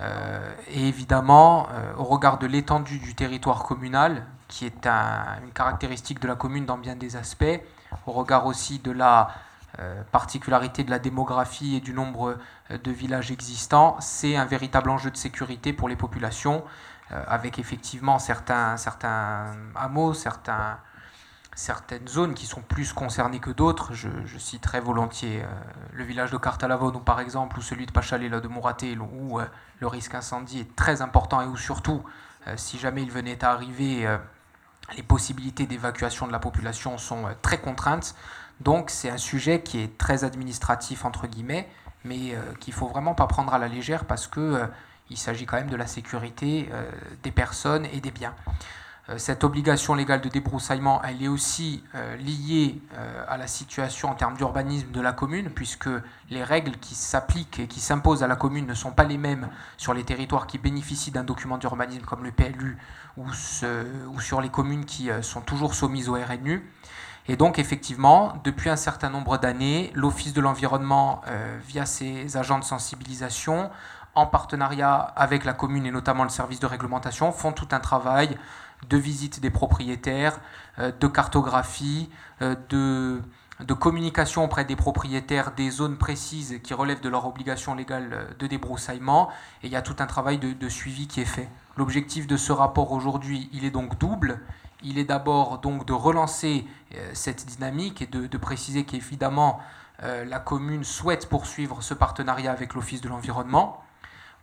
Euh, et évidemment, euh, au regard de l'étendue du territoire communal, qui est une caractéristique de la commune dans bien des aspects, au regard aussi de la particularité de la démographie et du nombre de villages existants, c'est un véritable enjeu de sécurité pour les populations, avec effectivement certains, certains hameaux, certaines zones qui sont plus concernées que d'autres. Je, citerai volontiers euh, le village de Cartalavon, par exemple, ou celui de Pachalet, là, de Mouraté, où euh, le risque incendie est très important et où surtout, euh, si jamais il venait à arriver, les possibilités d'évacuation de la population sont très contraintes. Donc c'est un sujet qui est très administratif, entre guillemets, mais qu'il ne faut vraiment pas prendre à la légère parce qu'il il s'agit quand même de la sécurité des personnes et des biens. Euh, cette obligation légale de débroussaillement, elle est aussi euh, liée euh, à la situation en termes d'urbanisme de la commune, puisque les règles qui s'appliquent et qui s'imposent à la commune ne sont pas les mêmes sur les territoires qui bénéficient d'un document d'urbanisme comme le PLU ou, sur les communes qui sont toujours soumises au RNU. Et donc effectivement, depuis un certain nombre d'années, l'Office de l'environnement, via ses agents de sensibilisation, en partenariat avec la commune et notamment le service de réglementation, font tout un travail de visite des propriétaires, euh, de cartographie, euh, de, communication auprès des propriétaires des zones précises qui relèvent de leur obligation légale euh, de débroussaillement. Et il y a tout un travail de, suivi qui est fait. L'objectif de ce rapport aujourd'hui, il est donc double. Il est d'abord donc de relancer cette dynamique et de, préciser qu'évidemment la commune souhaite poursuivre ce partenariat avec l'Office de l'environnement.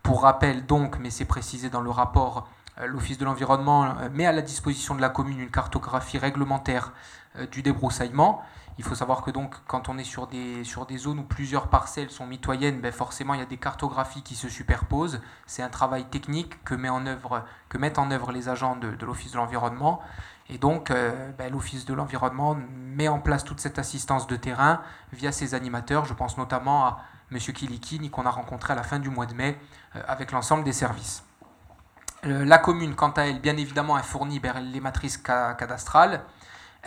Pour rappel donc, mais c'est précisé dans le rapport, euh, l'Office de l'environnement euh, met à la disposition de la commune une cartographie réglementaire euh, du débroussaillement. Il faut savoir que donc quand on est sur des, zones où plusieurs parcelles sont mitoyennes, ben forcément il y a des cartographies qui se superposent. C'est un travail technique que, met en œuvre, mettent en œuvre les agents de, l'Office de l'environnement. Et donc ben, l'Office de l'environnement met en place toute cette assistance de terrain via ses animateurs. Je pense notamment à M. Kilikini qu'on a rencontré à la fin du mois de mai avec l'ensemble des services. Euh, la commune, quant à elle, bien évidemment, a fourni ben, les matrices cadastrales.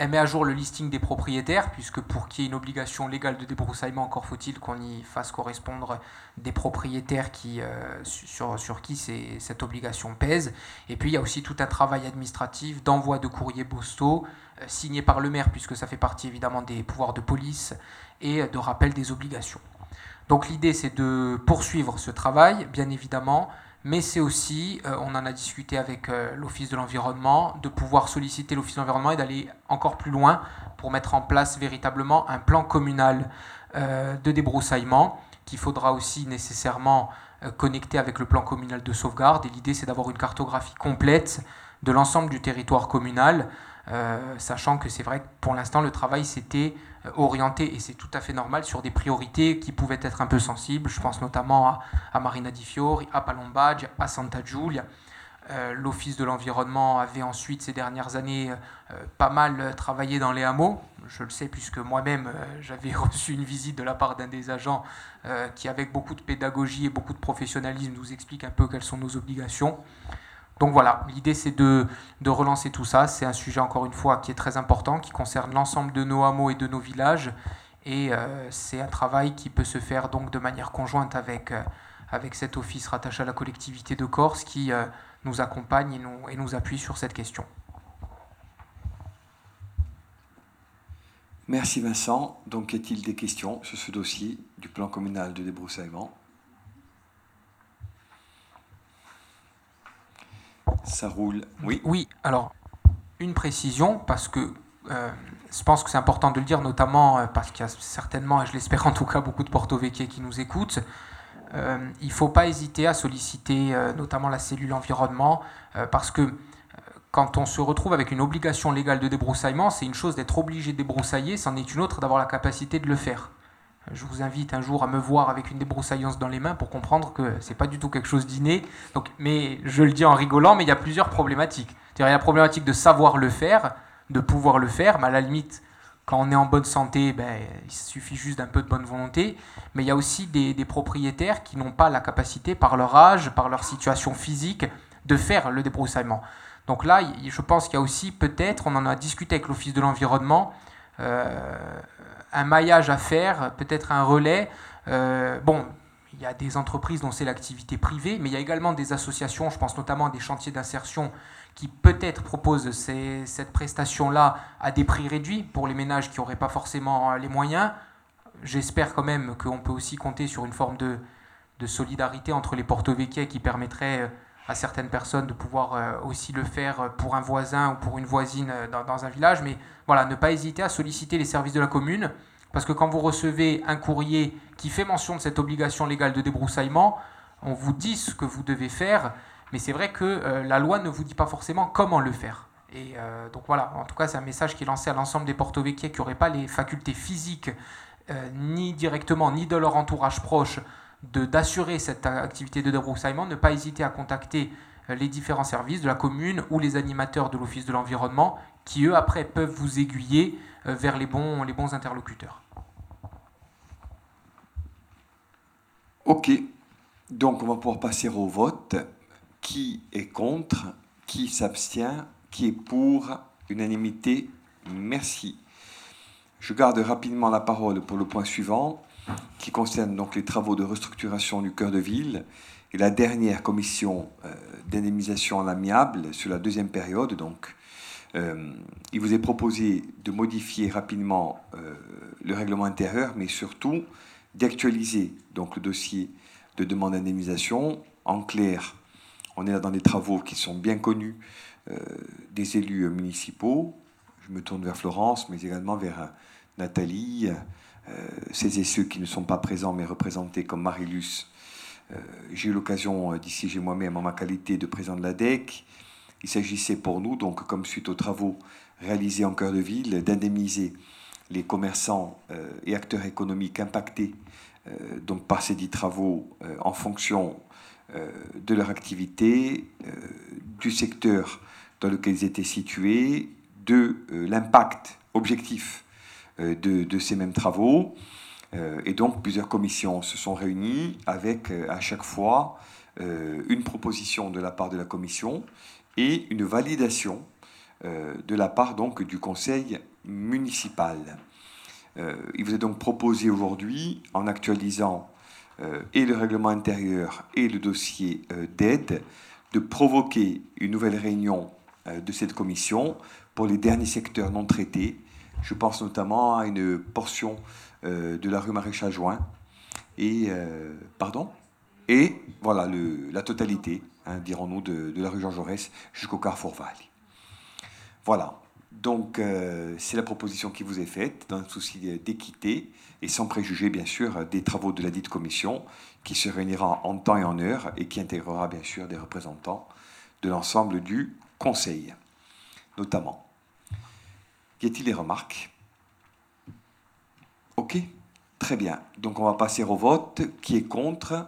Elle met à jour le listing des propriétaires, puisque pour qu'il y ait une obligation légale de débroussaillement, encore faut-il qu'on y fasse correspondre des propriétaires qui, euh, sur, qui cette obligation pèse. Et puis il y a aussi tout un travail administratif d'envoi de courriers postaux, euh, signé par le maire, puisque ça fait partie évidemment des pouvoirs de police, et de rappel des obligations. Donc l'idée c'est de poursuivre ce travail, bien évidemment, mais c'est aussi, euh, on en a discuté avec euh, l'Office de l'environnement, de pouvoir solliciter l'Office de l'environnement et d'aller encore plus loin pour mettre en place véritablement un plan communal euh, de débroussaillement qu'il faudra aussi nécessairement connecter avec le plan communal de sauvegarde. Et l'idée, c'est d'avoir une cartographie complète de l'ensemble du territoire communal, sachant que c'est vrai que pour l'instant, le travail s'était euh, orienté, et c'est tout à fait normal, sur des priorités qui pouvaient être un peu sensibles. Je pense notamment à, Marina di Fiori, à Palombage, à Santa Giulia. Euh, L'Office de l'environnement avait ensuite, ces dernières années, euh, pas mal travaillé dans les hameaux. Je le sais puisque moi-même, [laughs] j'avais reçu une visite de la part d'un des agents qui, avec beaucoup de pédagogie et beaucoup de professionnalisme, nous explique un peu quelles sont nos obligations. Donc voilà, l'idée c'est de, relancer tout ça. C'est un sujet encore une fois qui est très important, qui concerne l'ensemble de nos hameaux et de nos villages. Et euh, c'est un travail qui peut se faire donc de manière conjointe avec, euh, cet office rattaché à la collectivité de Corse qui euh, nous accompagne et nous, et nous appuie sur cette question. Merci Vincent. Donc, y a-t-il des questions sur ce dossier du plan communal de débroussaillement? Ça roule. Oui. Oui, alors, une précision, parce que euh, je pense que c'est important de le dire, notamment euh, parce qu'il y a certainement, et je l'espère en tout cas, beaucoup de Porto Vecchie qui nous écoutent. il ne faut pas hésiter à solliciter notamment la cellule environnement, parce que quand on se retrouve avec une obligation légale de débroussaillement, c'est une chose d'être obligé de débroussailler, c'en est une autre d'avoir la capacité de le faire. Je vous invite un jour à me voir avec une débroussaillance dans les mains pour comprendre que c'est pas du tout quelque chose d'inné. Donc, mais je le dis en rigolant, mais il y a plusieurs problématiques. Il y a la problématique de savoir le faire, de pouvoir le faire, mais à la limite, quand on est en bonne santé, ben, il suffit juste d'un peu de bonne volonté. Mais il y a aussi des, propriétaires qui n'ont pas la capacité, par leur âge, par leur situation physique, de faire le débroussaillement. Donc là, je pense qu'il y a aussi peut-être, on en a discuté avec l'Office de l'environnement, euh, un maillage à faire, peut-être un relais. Euh, bon, il y a des entreprises dont c'est l'activité privée, mais il y a également des associations, je pense notamment à des chantiers d'insertion, qui peut-être proposent cette prestation-là à des prix réduits pour les ménages qui n'auraient pas forcément les moyens. J'espère quand même qu'on peut aussi compter sur une forme de, solidarité entre les Porto qui permettrait à certaines personnes de pouvoir euh, aussi le faire pour un voisin ou pour une voisine euh, dans, un village. Mais voilà, ne pas hésiter à solliciter les services de la commune, parce que quand vous recevez un courrier qui fait mention de cette obligation légale de débroussaillement, on vous dit ce que vous devez faire, mais c'est vrai que euh, la loi ne vous dit pas forcément comment le faire. Et donc voilà, en tout cas, c'est un message qui est lancé à l'ensemble des Porto qui n'auraient pas les facultés physiques, ni directement, ni de leur entourage proche, d'assurer cette activité de débroussaillement, ne pas hésiter à contacter euh, les différents services de la commune ou les animateurs de l'Office de l'environnement qui, eux, après, peuvent vous aiguiller euh, vers les bons, les bons interlocuteurs. Ok, donc on va pouvoir passer au vote. Qui est contre? Qui s'abstient? Qui est pour? Unanimité? Merci. Je garde rapidement la parole pour le point suivant qui concerne donc les travaux de restructuration du cœur de ville et la dernière commission euh, d'indemnisation en amiable sur la deuxième période. Donc, euh, il vous est proposé de modifier rapidement euh, le règlement intérieur, mais surtout d'actualiser donc le dossier de demande d'indemnisation. En clair, on est là dans des travaux qui sont bien connus des élus municipaux. Je me tourne vers Florence, mais également vers Nathalie, euh, ces et ceux qui ne sont pas présents mais représentés comme Marilus. Euh, j'ai eu l'occasion, euh, d'ici j'ai moi-même en ma qualité de président de l'ADEC, il s'agissait pour nous, donc comme suite aux travaux réalisés en cœur de ville, d'indemniser les commerçants et acteurs économiques impactés donc par ces dix travaux en fonction de leur activité, du secteur dans lequel ils étaient situés, de l'impact objectif euh, de, ces mêmes travaux. Euh, et donc plusieurs commissions se sont réunies avec euh, à chaque fois une proposition de la part de la commission et une validation de la part donc du conseil municipal. il vous est donc proposé aujourd'hui, en actualisant et le règlement intérieur et le dossier d'aide, de provoquer une nouvelle réunion de cette commission pour les derniers secteurs non traités je pense notamment à une portion euh, de la rue Maréchal Juin. Et, euh, pardon? Et voilà, la totalité, hein, dirons-nous, de, la rue Georges Jaurès jusqu'au carrefour Val. Voilà. Donc, euh, c'est la proposition qui vous est faite dans un souci d'équité et sans préjuger, bien sûr, des travaux de la dite commission qui se réunira en temps et en heure et qui intégrera, bien sûr, des représentants de l'ensemble du Conseil, notamment. Y a-t-il des remarques? Ok, très bien. Donc on va passer au vote. Qui est contre?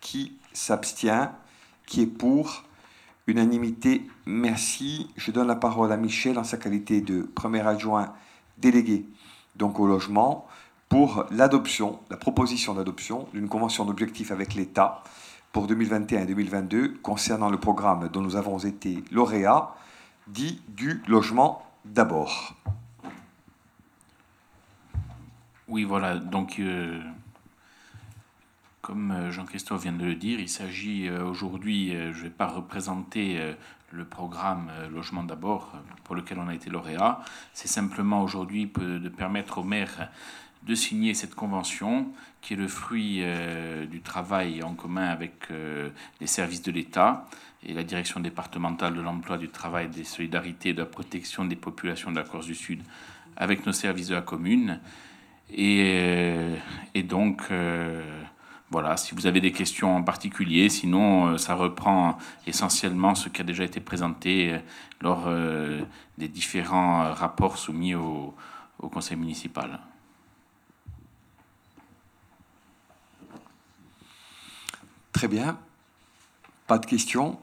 Qui s'abstient? Qui est pour? Unanimité, merci. Je donne la parole à Michel en sa qualité de premier adjoint délégué donc au logement pour l'adoption, la proposition d'adoption d'une convention d'objectifs avec l'État pour 2021 et 2022 concernant le programme dont nous avons été lauréats, dit du logement d'abord. Oui, voilà. Donc, euh, comme euh, Jean-Christophe vient de le dire, il s'agit euh, aujourd'hui, je ne vais pas représenter le programme Logement d'abord, pour lequel on a été lauréat. C'est simplement aujourd'hui de permettre aux maires de signer cette convention qui est le fruit du travail en commun avec les services de l'État et la direction départementale de l'emploi, du travail, des solidarités et de la protection des populations de la Corse du Sud avec nos services de la commune. Et, et donc, euh, voilà, si vous avez des questions en particulier, sinon ça reprend essentiellement ce qui a déjà été présenté lors des différents rapports soumis au conseil municipal. Très bien. Pas de questions.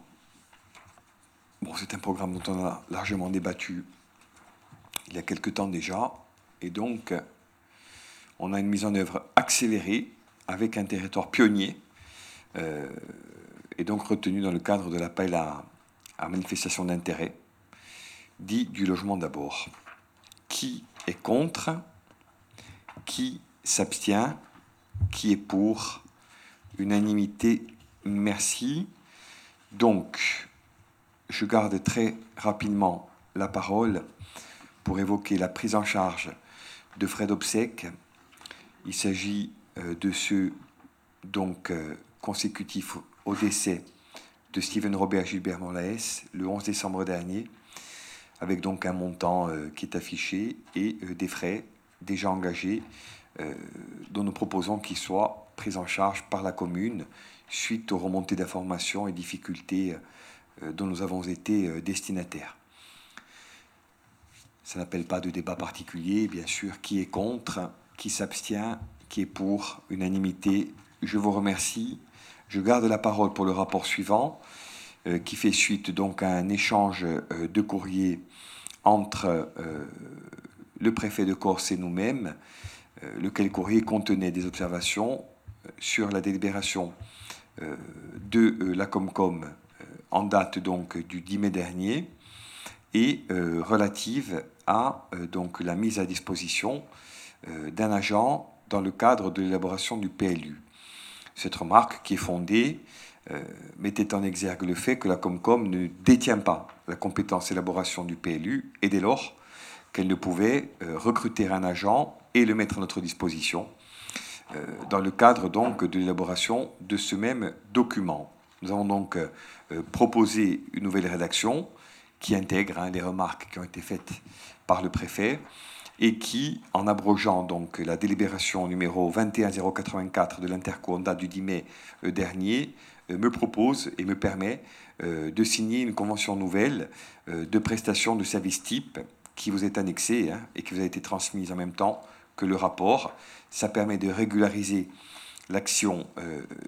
C'est un programme dont on a largement débattu il y a quelque temps déjà. Et donc, on a une mise en œuvre accélérée avec un territoire pionnier euh, et donc retenu dans le cadre de l'appel à, à manifestation d'intérêt, dit du logement d'abord. Qui est contre? Qui s'abstient? Qui est pour? Unanimité, merci. Donc, je garde très rapidement la parole pour évoquer la prise en charge de frais d'obsèques. Il s'agit euh, de ceux donc euh, consécutifs au décès de Stephen Robert Gilbert Morlaes le 11 décembre dernier, avec donc un montant euh, qui est affiché et des frais déjà engagés dont nous proposons qu'ils soient pris en charge par la commune suite aux remontées d'informations et difficultés dont nous avons été destinataires. Ça n'appelle pas de débat particulier, bien sûr. Qui est contre Qui s'abstient Qui est pour Unanimité. Je vous remercie. Je garde la parole pour le rapport suivant, euh, qui fait suite donc à un échange euh, de courrier entre euh, le préfet de Corse et nous-mêmes, lequel courrier contenait des observations sur la délibération de la Comcom en date donc du 10 mai dernier et relative à euh, la mise à disposition euh, d'un agent dans le cadre de l'élaboration du PLU. Cette remarque, qui est fondée, euh, mettait en exergue le fait que la Comcom ne détient pas la compétence d'élaboration du PLU et dès lors qu'elle ne pouvait recruter un agent et le mettre à notre disposition dans le cadre donc de l'élaboration de ce même document. Nous avons donc proposé une nouvelle rédaction qui intègre hein, les remarques qui ont été faites par le préfet et qui, en abrogeant donc la délibération numéro 21084 de l'Interco en du 10 mai euh, dernier, euh, me propose et me permet euh, de signer une convention nouvelle de prestation de service type qui vous est annexée hein, et qui vous a été transmise en même temps que le rapport. Ça permet de régulariser l'action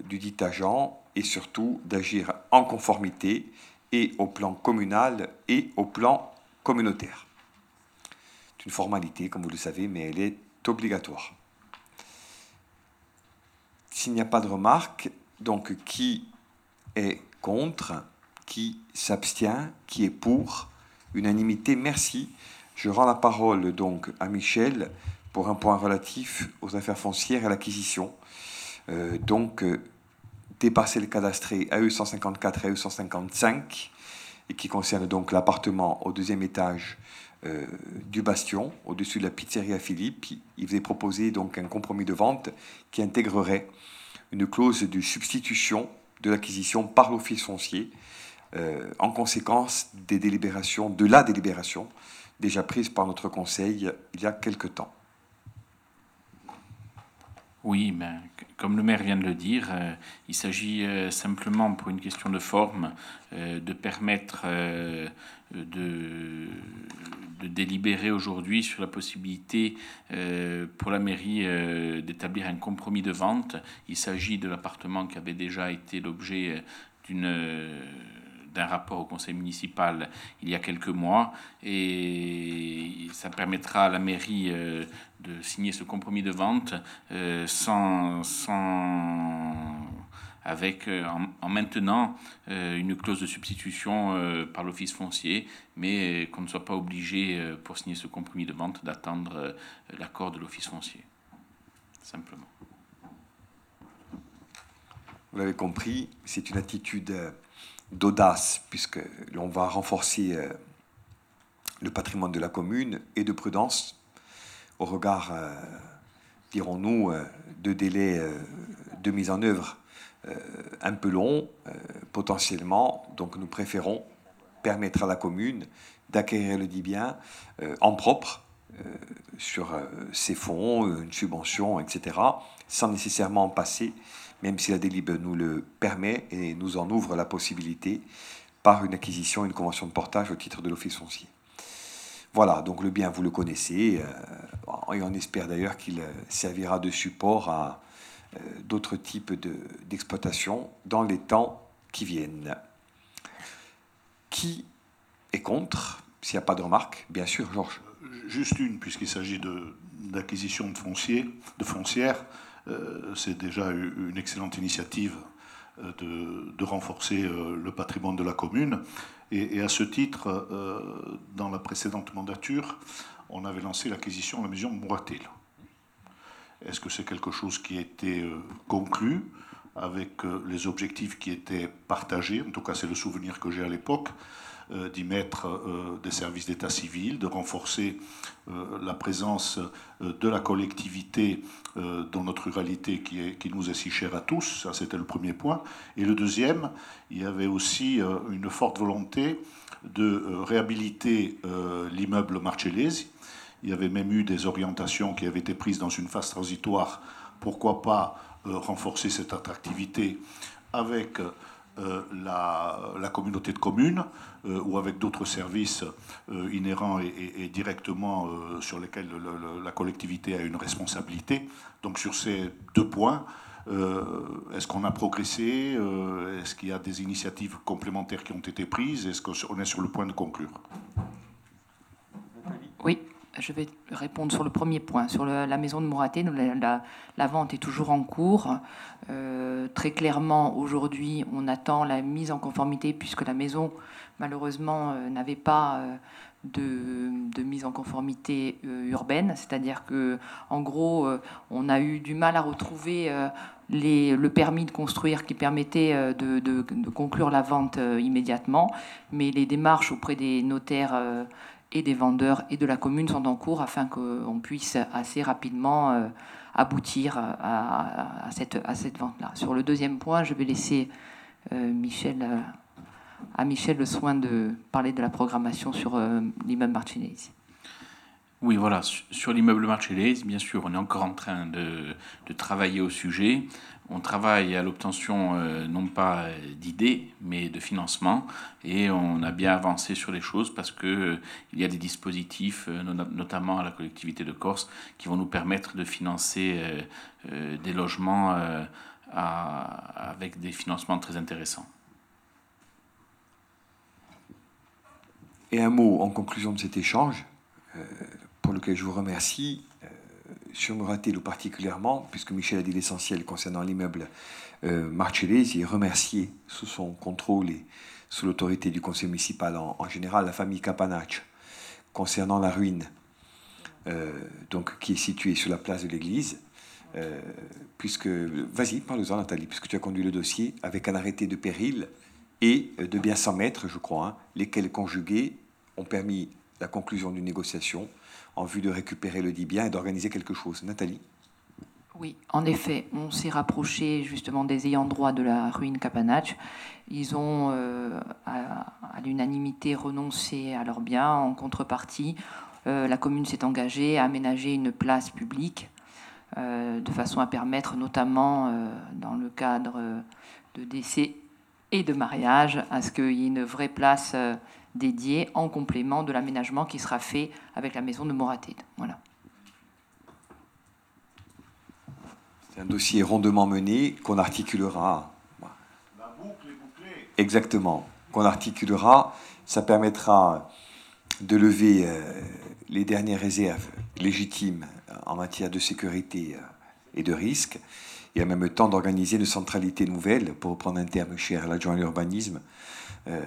du dit agent et surtout d'agir en conformité et au plan communal et au plan communautaire une formalité, comme vous le savez, mais elle est obligatoire. S'il n'y a pas de remarque, donc qui est contre, qui s'abstient, qui est pour, unanimité, merci. Je rends la parole donc à Michel pour un point relatif aux affaires foncières et l'acquisition. Euh, donc, euh, dépasser le cadastré AE 154 et AE 155, et qui concerne donc l'appartement au deuxième étage euh, du Bastion, au-dessus de la pizzeria Philippe. Il faisait proposer donc un compromis de vente qui intégrerait une clause de substitution de l'acquisition par l'office foncier euh, en conséquence des délibérations, de la délibération déjà prise par notre conseil il y a quelque temps. Oui, ben, comme le maire vient de le dire, euh, il s'agit simplement pour une question de forme de permettre de, délibérer aujourd'hui sur la possibilité euh, pour la mairie euh, d'établir un compromis de vente. Il s'agit de l'appartement qui avait déjà été l'objet euh, d'une d'un rapport au conseil municipal il y a quelques mois et ça permettra à la mairie de signer ce compromis de vente sans, sans avec, euh, en, maintenant euh, une clause de substitution euh, par l'office foncier, mais qu'on ne soit pas obligé, pour signer ce compromis de vente, d'attendre l'accord de l'office foncier. Simplement. Vous l'avez compris, c'est une attitude d'audace, puisque l'on va renforcer le patrimoine de la commune, et de prudence au regard, dirons-nous, de délais de mise en œuvre euh, un peu long, euh, potentiellement. Donc nous préférons permettre à la commune d'acquérir le dit bien euh, en propre, sur ces fonds, une subvention, etc., sans nécessairement passer, même si la délib nous le permet et nous en ouvre la possibilité, par une acquisition, une convention de portage au titre de l'office foncier. Voilà, donc le bien, vous le connaissez, et on espère d'ailleurs qu'il servira de support à d'autres types d'exploitation dans les temps qui viennent. Qui est contre? S'il n'y a pas de remarques, bien sûr, Georges. Juste une, puisqu'il s'agit d'acquisition de, foncier, de foncières. Euh, c'est déjà une excellente initiative euh, de, renforcer euh, le patrimoine de la commune. Et, à ce titre, dans la précédente mandature, on avait lancé l'acquisition de la maison Mouratel. Est-ce que c'est quelque chose qui a été conclu avec les objectifs qui étaient partagés? En tout cas, c'est le souvenir que j'ai à l'époque. Euh, d'y mettre euh, des services d'état civil, de renforcer euh, la présence de la collectivité dans notre ruralité qui, nous est si chère à tous. Ça, c'était le premier point. Et le deuxième, il y avait aussi une forte volonté de réhabiliter l'immeuble Marcellesi. Il y avait même eu des orientations qui avaient été prises dans une phase transitoire. Pourquoi pas renforcer cette attractivité avec euh, la, communauté de communes euh, ou avec d'autres services euh, inhérents et, directement sur lesquels la collectivité a une responsabilité. Donc sur ces deux points, est-ce qu'on a progressé Est-ce qu'il y a des initiatives complémentaires qui ont été prises Est-ce qu'on est sur le point de conclure? Je vais répondre sur le premier point, sur la maison de Mouraté. La, vente est toujours en cours. Euh, très clairement, aujourd'hui, on attend la mise en conformité puisque la maison, malheureusement, euh, n'avait pas euh, de, mise en conformité urbaine. C'est-à-dire que, en gros, on a eu du mal à retrouver le permis de construire qui permettait de conclure la vente immédiatement. Mais les démarches auprès des notaires et des vendeurs et de la commune sont en cours afin qu'on puisse assez rapidement euh, aboutir à, cette, à cette vente-là. Sur le deuxième point, je vais laisser euh, Michel, euh, à Michel le soin de parler de la programmation sur l'immeuble Martinez. Oui, voilà, sur l'immeuble Marcellese, bien sûr, on est encore en train de, de travailler au sujet. On travaille à l'obtention euh, non pas d'idées, mais de financement, et on a bien avancé sur les choses parce que euh, y a des dispositifs, euh, notamment à la collectivité de Corse, qui vont nous permettre de financer des logements avec des financements très intéressants. Et un mot en conclusion de cet échange pour lequel je vous remercie, euh, sur Muratel particulièrement, puisque Michel a dit l'essentiel concernant l'immeuble euh, Marcellesi, et remercier sous son contrôle et sous l'autorité du conseil municipal en, général la famille Capanacci concernant la ruine euh, donc, qui est située sur la place de l'église. Euh, puisque, vas-y, parle-en Nathalie, puisque tu as conduit le dossier avec un arrêté de péril et de bien 100 mètres, je crois, hein, lesquels conjugués ont permis la conclusion d'une négociation en vue de récupérer le dit bien et d'organiser quelque chose. Nathalie oui, en effet, on s'est rapproché justement des ayants droit de la ruine Capanach. Ils ont, euh, à, l'unanimité, renoncé à leurs biens. En contrepartie, euh, la commune s'est engagée à aménager une place publique euh, de façon à permettre, notamment dans le cadre de décès et de mariage, à ce qu'il y ait une vraie place dédié en complément de l'aménagement qui sera fait avec la maison de Moratide. Voilà. C'est un dossier rondement mené qu'on articulera. La boucle est bouclée. Exactement. Qu'on articulera. Ça permettra de lever euh, les dernières réserves légitimes en matière de sécurité euh, et de risque, et en même temps d'organiser une centralité nouvelle, pour reprendre un terme cher à l'adjoint à l'urbanisme, euh,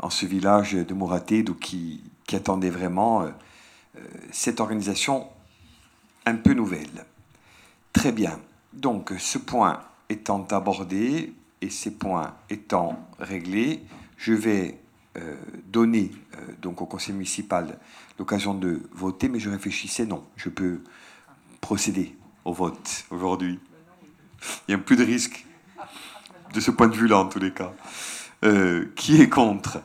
en ce village de Mouraté, qui, qui attendait vraiment euh, euh, cette organisation un peu nouvelle. Très bien. Donc, ce point étant abordé et ces points étant réglés, je vais euh, donner donc au conseil municipal l'occasion de voter, mais je réfléchissais non, je peux procéder au vote aujourd'hui. Il n'y a plus de risque de ce point de vue-là en tous les cas. Qui est contre?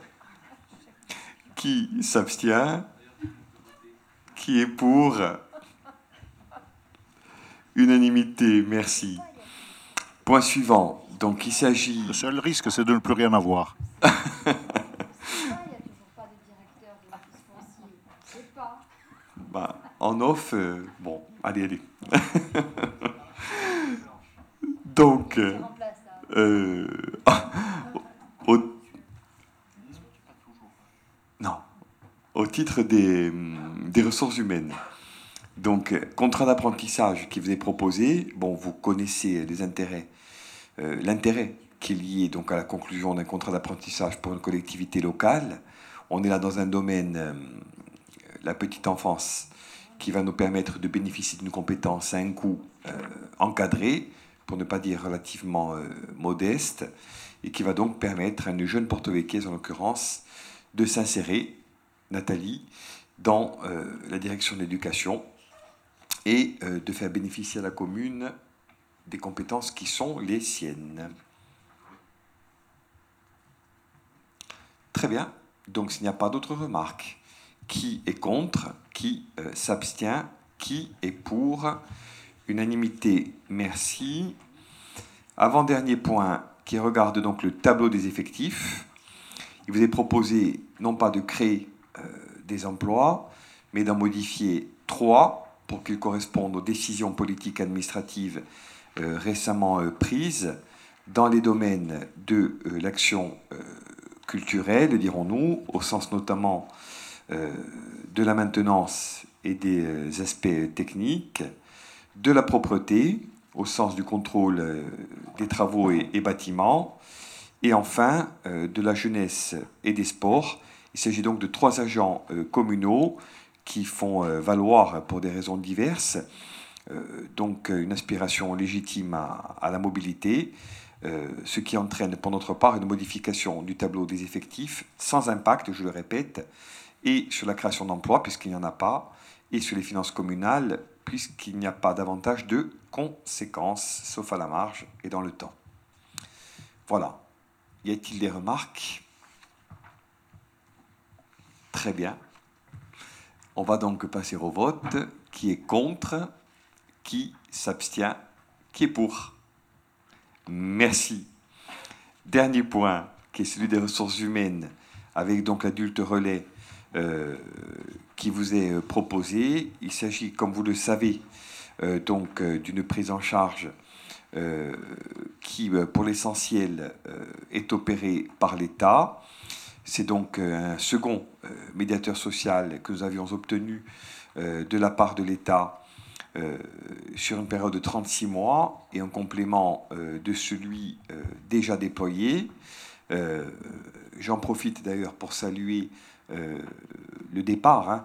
Qui s'abstient? Qui est pour? Unanimité, merci. Point suivant. Donc il s'agit. Le seul risque, c'est de ne plus rien avoir. [laughs] bah, en off, euh, bon, allez, allez. [laughs] Donc, euh, euh, au, non, titre des, ressources humaines. Donc, contrat d'apprentissage qui vous est proposé, bon, vous connaissez les intérêts, euh, l'intérêt qui est lié donc à la conclusion d'un contrat d'apprentissage pour une collectivité locale. On est là dans un domaine, euh, la petite enfance, qui va nous permettre de bénéficier d'une compétence à un coût euh, encadré, pour ne pas dire relativement modeste, et qui va donc permettre à une jeune porto-véquaise, en l'occurrence, de s'insérer, Nathalie, dans la direction de l'éducation et euh, de faire bénéficier à la commune des compétences qui sont les siennes. Très bien. Donc s'il n'y a pas d'autres remarques, qui est contre, qui euh, s'abstient, qui est pour Unanimité, merci. Avant-dernier point qui regarde donc le tableau des effectifs. Il vous est proposé non pas de créer euh, des emplois, mais d'en modifier trois pour qu'ils correspondent aux décisions politiques administratives euh, récemment euh, prises dans les domaines de euh, l'action culturelle, dirons-nous, au sens notamment de la maintenance et des aspects techniques, de la propreté, au sens du contrôle des travaux et, et bâtiments, et enfin de la jeunesse et des sports. Il s'agit donc de trois agents communaux qui font euh, valoir pour des raisons diverses euh, donc une aspiration légitime à, la mobilité, euh, ce qui entraîne pour notre part une modification du tableau des effectifs sans impact, je le répète, et sur la création d'emplois puisqu'il n'y en a pas, et sur les finances communales puisqu'il n'y a pas davantage de conséquences, sauf à la marge et dans le temps. Voilà. Y a-t-il des remarques? Très bien. On va donc passer au vote. Qui est contre? Qui s'abstient? Qui est pour? Merci. Dernier point, qui est celui des ressources humaines, avec donc l'adulte relais euh, qui vous est euh, proposé. Il s'agit, comme vous le savez, euh, donc d'une prise en charge qui, pour l'essentiel, est opérée par l'État c'est donc euh, un second euh, médiateur social que nous avions obtenu euh, de la part de l'État sur une période de 36 mois et en complément de celui déjà déployé. J'en profite d'ailleurs pour saluer le départ hein,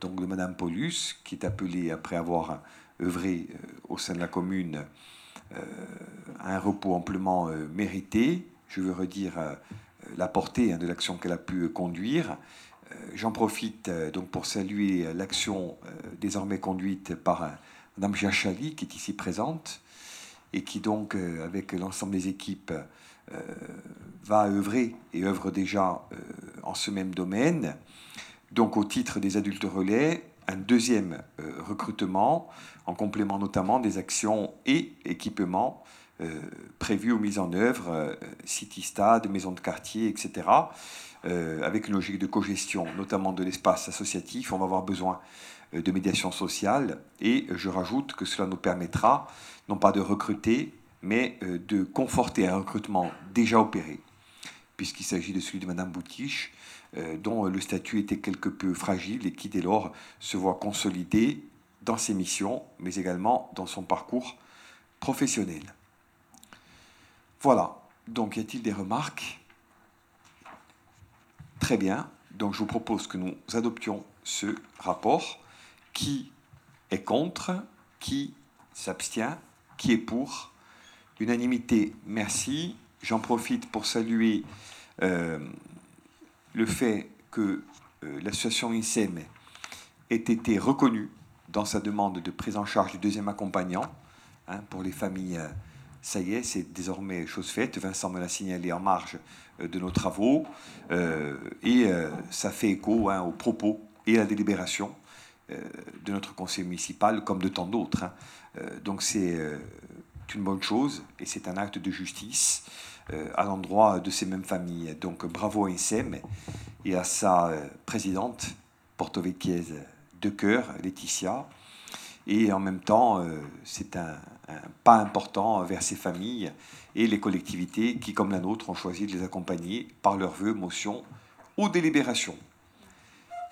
donc de Madame Paulus, qui est appelée, après avoir œuvré au sein de la commune, à un repos amplement mérité. Je veux redire la portée hein, de l'action qu'elle a pu conduire. Euh, j'en profite euh, donc pour saluer l'action euh, désormais conduite par Mme Jachali, qui est ici présente, et qui donc, avec l'ensemble des équipes, va œuvrer et œuvre déjà en ce même domaine. Donc au titre des adultes relais, un deuxième recrutement, en complément notamment des actions et équipements prévues ou mises en œuvre, euh, city-stade, maisons de quartier, etc., euh, avec une logique de cogestion, notamment de l'espace associatif. On va avoir besoin de médiation sociale et je rajoute que cela nous permettra non pas de recruter, mais de conforter un recrutement déjà opéré, puisqu'il s'agit de celui de Madame Boutiche, dont le statut était quelque peu fragile et qui dès lors se voit consolidé dans ses missions, mais également dans son parcours professionnel. Voilà. Donc, y a-t-il des remarques? Très bien. Donc, je vous propose que nous adoptions ce rapport. Qui est contre? Qui s'abstient? Qui est pour? Unanimité, merci. J'en profite pour saluer euh, le fait que euh, l'association INSEM ait été reconnue dans sa demande de prise en charge du deuxième accompagnant hein, pour les familles. Euh, ça y est, c'est désormais chose faite. Vincent me l'a signalé en marge euh, de nos travaux. Euh, et euh, ça fait écho hein, aux propos et à la délibération de notre conseil municipal, comme de tant d'autres. Hein. donc c'est une bonne chose et c'est un acte de justice à l'endroit de ces mêmes familles. Donc bravo à INSEM et à sa présidente porto-véquiaise de cœur, Laetitia. Et en même temps, c'est un, pas important vers ces familles et les collectivités qui, comme la nôtre, ont choisi de les accompagner par leurs vœux, motions ou délibérations.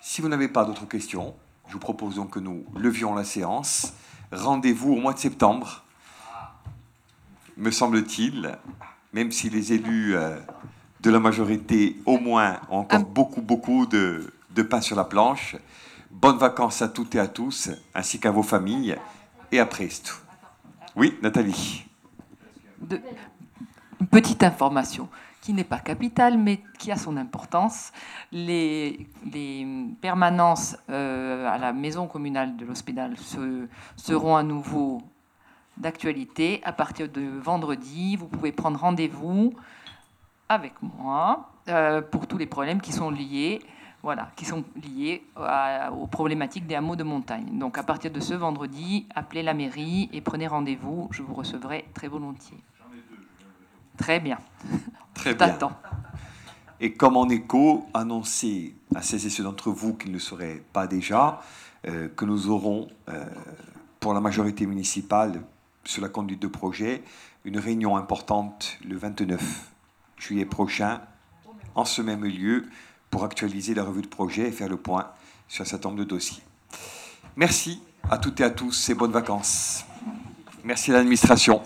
Si vous n'avez pas d'autres questions, je vous propose donc que nous levions la séance. Rendez-vous au mois de septembre, me semble-t-il, même si les élus euh, de la majorité, au moins, ont encore beaucoup, beaucoup de, de pain sur la planche. Bonnes vacances à toutes et à tous, ainsi qu'à vos familles, et à presto. Oui, Nathalie. une petite information qui n'est pas capitale, mais qui a son importance. Les, permanences euh, à la maison communale de l'hospital seront à nouveau d'actualité à partir de vendredi. Vous pouvez prendre rendez-vous avec moi euh, pour tous les problèmes qui sont liés voilà, qui sont liés aux problématiques des hameaux de montagne. Donc à partir de ce vendredi, appelez la mairie et prenez rendez-vous. Je vous recevrai très volontiers. Très bien. Très bien. Et comme en écho, annoncez à ces et ceux d'entre vous qui ne le seraient pas déjà, euh, que nous aurons, euh, pour la majorité municipale, sur la conduite de projet, une réunion importante le 29 juillet prochain, en ce même lieu, pour actualiser la revue de projet et faire le point sur un certain nombre de dossiers. Merci à toutes et à tous et bonnes vacances. Merci à l'administration.